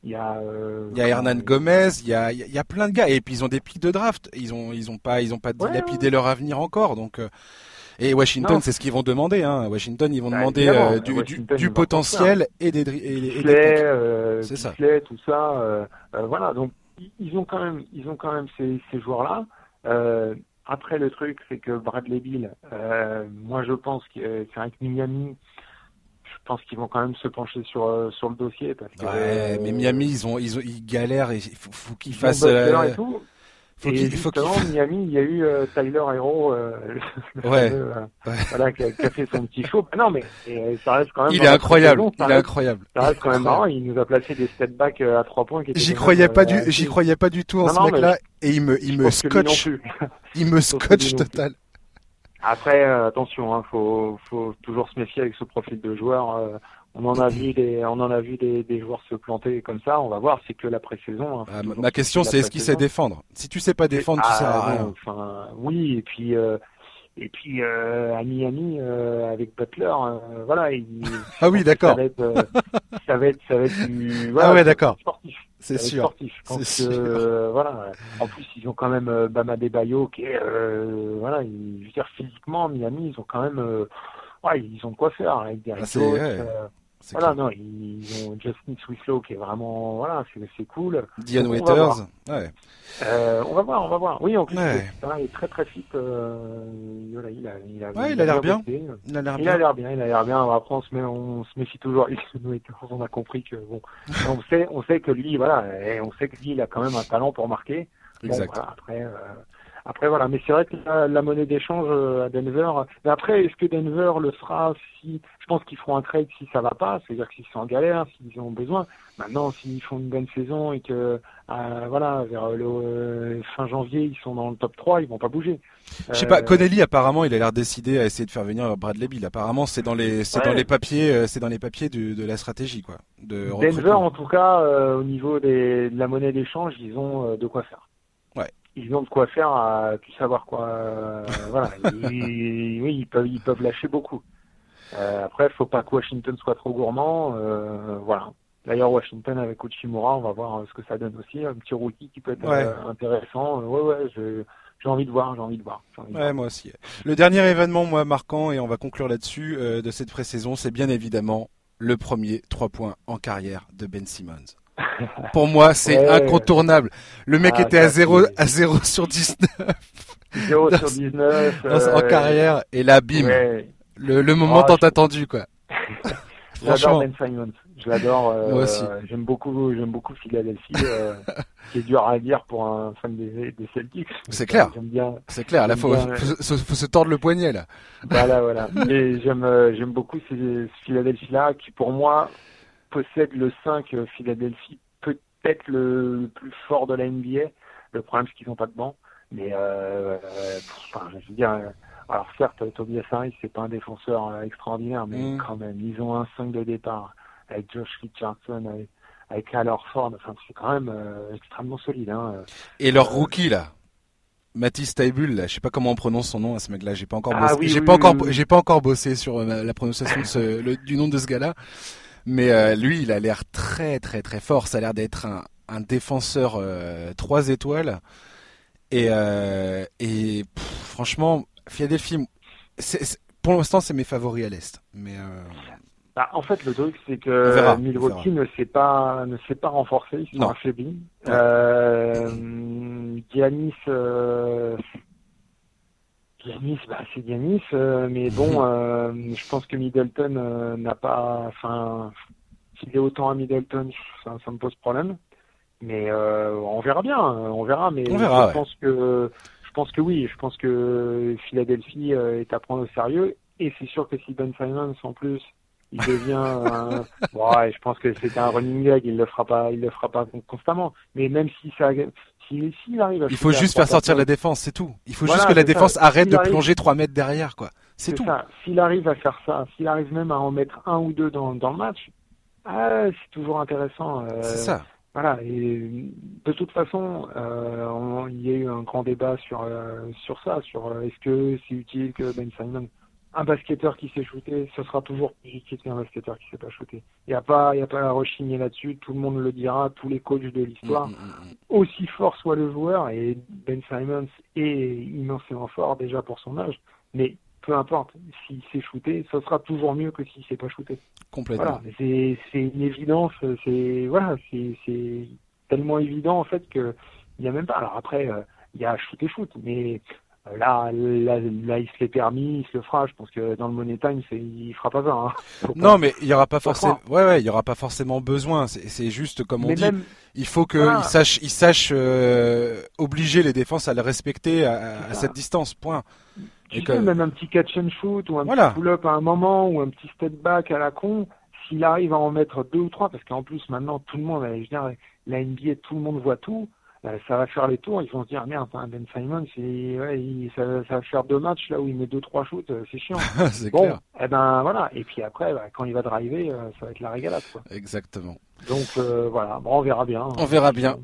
Euh, il y a, euh, il y a Hernan Gomez, il y a, il y a plein de gars et puis ils ont des pics de draft. Ils ont, ils ont pas, ils ont pas dilapidé leur avenir encore. Donc euh, et Washington, c'est ce qu'ils vont demander. Hein. Washington, ils vont bah, demander euh, du, du, du potentiel et des, et, et des euh, c'est ça. tout ça. voilà. Donc ils ont quand même, ils ont quand même ces, ces joueurs-là. après le truc, c'est que Bradley Bill, moi je pense que c'est vrai que Miami je pense qu'ils vont quand même se pencher sur euh, sur le dossier parce que ouais, mais Miami ils ont ils, ont, ils galèrent et il faut, faut qu'ils fassent euh, Faut et il faut Miami, il y a eu euh, Tyler Hero, euh, ouais. euh, voilà, qui a, qui a, fait son petit show. Non, mais ça reste quand même. Il est incroyable. il est incroyable. Ça reste quand même marrant. Il nous a placé des step back à trois points. J'y croyais pas du, j'y croyais pas du tout en ce mec-là, et il me, il me scotch. Il me scotch total. Après, attention, hein, faut, faut toujours se méfier avec ce profil de joueur on en a vu des, on en a vu des, des, joueurs se planter comme ça. On va voir. C'est que la pré-saison. Hein, ah, ma question, c'est est-ce qu'il sait défendre? Si tu sais pas défendre, tu sais à ah, rien. Enfin, oui. Et puis, euh, et puis euh, à Miami euh, avec Butler, euh, voilà. Il, ah oui, d'accord. Ça, ça, va être, ça va être du, voilà, ah ouais, d'accord. Sportif. C'est sûr. Sportif. C'est sûr. voilà. En plus, ils ont quand même Bama Bayo qui est, voilà. je veux dire, physiquement, Miami, ils ont quand même, ouais, ils ont de quoi faire avec des ah, voilà, non, ils ont Justin Swislow qui est vraiment, voilà, c'est cool. Diane Waiters, ouais. Euh, on va voir, on va voir. Oui, en plus, il est très très fit. Euh, il a, il a, il a, ouais, il bien. Il a l'air bien. Il a l'air bien. Il a l'air bien. Après, on se, met, on se méfie toujours. on a compris que bon, on sait, on sait que lui, voilà, et on sait que lui, il a quand même un talent pour marquer. Exact. Bon, voilà, après. Euh, après voilà, mais c'est vrai que la, monnaie d'échange euh, à Denver. Mais après, est-ce que Denver le fera si Je pense qu'ils feront un trade si ça va pas, c'est-à-dire qu'ils sont en galère, s'ils ont besoin. Maintenant, s'ils font une bonne saison et que euh, voilà, vers le euh, fin janvier, ils sont dans le top 3, ils vont pas bouger. Je sais pas, Connelly apparemment, il a l'air décidé à essayer de faire venir Bradley Bill. Apparemment, c'est dans les c'est dans les papiers, c'est dans les papiers de, de la stratégie quoi. De Denver en tout cas, au niveau des, de la monnaie d'échange, ils ont de quoi faire ils ont de quoi faire à tout savoir quoi. Euh, voilà, oui, ils peuvent, ils peuvent lâcher beaucoup. Euh, après, faut pas que Washington soit trop gourmand. Euh, voilà. D'ailleurs, Washington avec Uchimura, on va voir ce que ça donne aussi. Un petit rookie qui peut être intéressant. Ouais, ouais, j'ai envie de voir, j'ai envie de voir. ouais, moi aussi. Le dernier événement, moi, marquant, et on va conclure là-dessus, de cette pré-saison, c'est bien évidemment le premier 3 points en carrière de Ben Simmons. Pour moi, c'est incontournable. Le mec ah, était à 0, à 0 sur 19. 0 sur 19. en carrière, et là, bim. Le, le moment oh, tant attendu, quoi. J'adore Ben Simons. Je l'adore. Euh, Moi aussi. J'aime beaucoup, j'aime beaucoup Philadelphie, euh, qui est dur à dire pour un fan des, des Celtics. C'est clair. C'est clair. Là, faut, faut, faut, se tordre le poignet là. Voilà, voilà. Et j'aime, euh, j'aime beaucoup ces Philadelphie là, qui pour moi possède le 5 euh, Philadelphie, peut-être le, plus fort de la NBA. Le problème, c'est qu'ils n'ont pas de banc. Mais, euh, enfin, je veux dire, euh, alors certes, Tobias Harris, c'est pas un défenseur euh, extraordinaire, mais mm. quand même, ils ont un 5 de départ avec Josh Richardson, avec, avec Al Orford. Enfin, c'est quand même extrêmement solide. Hein. Et leur rookie, là Mathis Taibul, là, je sais pas comment on prononce son nom à ce mec-là. J'ai pas encore, ah j'ai pas encore, j'ai pas encore bossé sur la prononciation de ce, le, du nom de ce gars-là. Mais euh, lui, il a l'air très très très fort. Ça a l'air d'être un, un, défenseur euh, 3 étoiles. Et, euh, et franchement, Philadelphie, pour l'instant, c'est mes favoris à l'Est. Mais euh, bah, en fait, le truc, c'est que Milwaukee ne s'est pas ne s'est pas renforcé, ils sont affaiblis. Euh, Giannis, Giannis, bah, c'est Giannis, euh, mais bon, euh, je pense que Middleton euh, n'a pas, enfin, s'il est autant à Middleton, ça, ça me pose problème. Mais on verra bien, on verra. Mais je pense que, je pense que oui, je pense que Philadelphie est à prendre au sérieux. Et c'est sûr que si Ben Simons en plus il devient ouais, je pense que c'était un running gag il le fera pas il le fera pas constamment mais même si ça arrive il faut juste faire sortir la défense, c'est tout. Il faut juste que la défense arrête de plonger 3 mètres derrière, quoi. C'est tout. S'il arrive à faire ça, s'il arrive même à en mettre un ou deux dans, dans le match, ah, c'est toujours intéressant. Euh, c'est ça. Voilà. Et de toute façon, euh, il y a eu un grand débat sur euh, sur ça, sur est-ce que c'est utile que Ben Simon un basketteur qui s'est shooté, ce sera toujours plus utile qu'un basketteur qui s'est pas shooté. Il n'y a pas, il y a pas à rechigner là-dessus. Tout le monde le dira, tous les coachs de l'histoire. Mm, mm, mm. Aussi fort soit le joueur, et Ben Simons est immensément fort déjà pour son âge, mais peu importe, s'il s'est shooté, ce sera toujours mieux que s'il s'est pas shooté. Complètement. Voilà, c'est, c'est une évidence, c'est, voilà, c'est, c'est tellement évident en fait que il y a même pas. Alors après, euh, il y a shoot et shoot, mais Là, là, là, il se l'est permis, il se le fera. Je pense que dans le Money Time, il fera pas ça. Hein. Non, mais il y aura pas forcément. Ouais, ouais, il y aura pas forcément besoin. C'est juste comme on dit. Il faut qu'il voilà. sache, il sache euh, obliger les défenses à le respecter à, à cette distance. Point. Tu sais, même un petit catch and shoot ou un petit pull-up à un moment ou un petit step back à la con, s'il arrive à en mettre deux ou trois, parce qu'en plus maintenant tout le monde, je veux dire, la NBA, tout le monde voit tout. Euh, ça va faire les tours, ils vont se dire merde, Ben Simon, ouais, ça, ça, va faire deux matchs là où il met deux trois shoots, euh, c'est chiant. c'est bon, clair. Eh ben voilà, et puis après, bah, quand il va driver, euh, ça va être la régalade. Quoi. Exactement. Donc voilà, bon, on verra bien. On verra bien.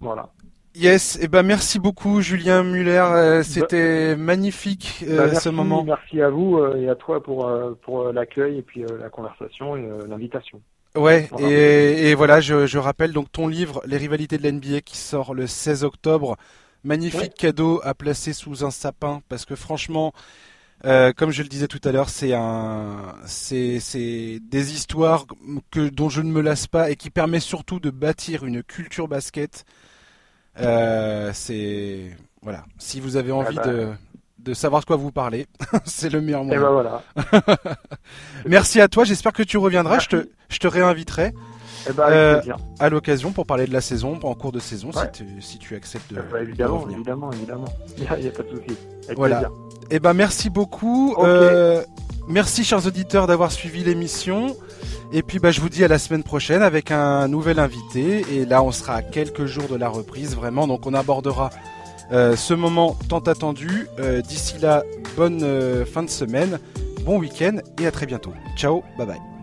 Voilà. Yes, et eh ben merci beaucoup Julien Muller, c'était bah, magnifique bah, merci, ce moment. Merci à vous et à toi pour pour l'accueil et puis la conversation et l'invitation. Ouais, et, et, voilà, je, je, rappelle donc ton livre Les rivalités de l'NBA qui sort le 16 octobre. Magnifique ouais. cadeau à placer sous un sapin parce que franchement, euh, comme je le disais tout à l'heure, c'est un, c'est, c'est des histoires que dont je ne me lasse pas et qui permet surtout de bâtir une culture basket. Euh, c'est voilà. Si vous avez envie ah bah. de de savoir de quoi vous parlez. c'est le meilleur moyen. Et ben voilà. Merci à toi. J'espère que tu reviendras. Je te, je te réinviterai. Eh ben, euh, à l'occasion pour parler de la saison, en cours de saison, ouais. si, tu, si, tu, acceptes de. Eh ben, évidemment, de évidemment, évidemment. Il n'y a, a, pas de souci. Voilà. Plaisir. Eh ben, merci beaucoup. Okay. Euh, merci, chers auditeurs, d'avoir suivi l'émission. Et puis, bah, je vous dis à la semaine prochaine avec un nouvel invité. Et là, on sera à quelques jours de la reprise, vraiment. Donc, on abordera euh, ce moment tant attendu. Euh, D'ici là, bonne euh, fin de semaine, bon week-end et à très bientôt. Ciao, bye bye.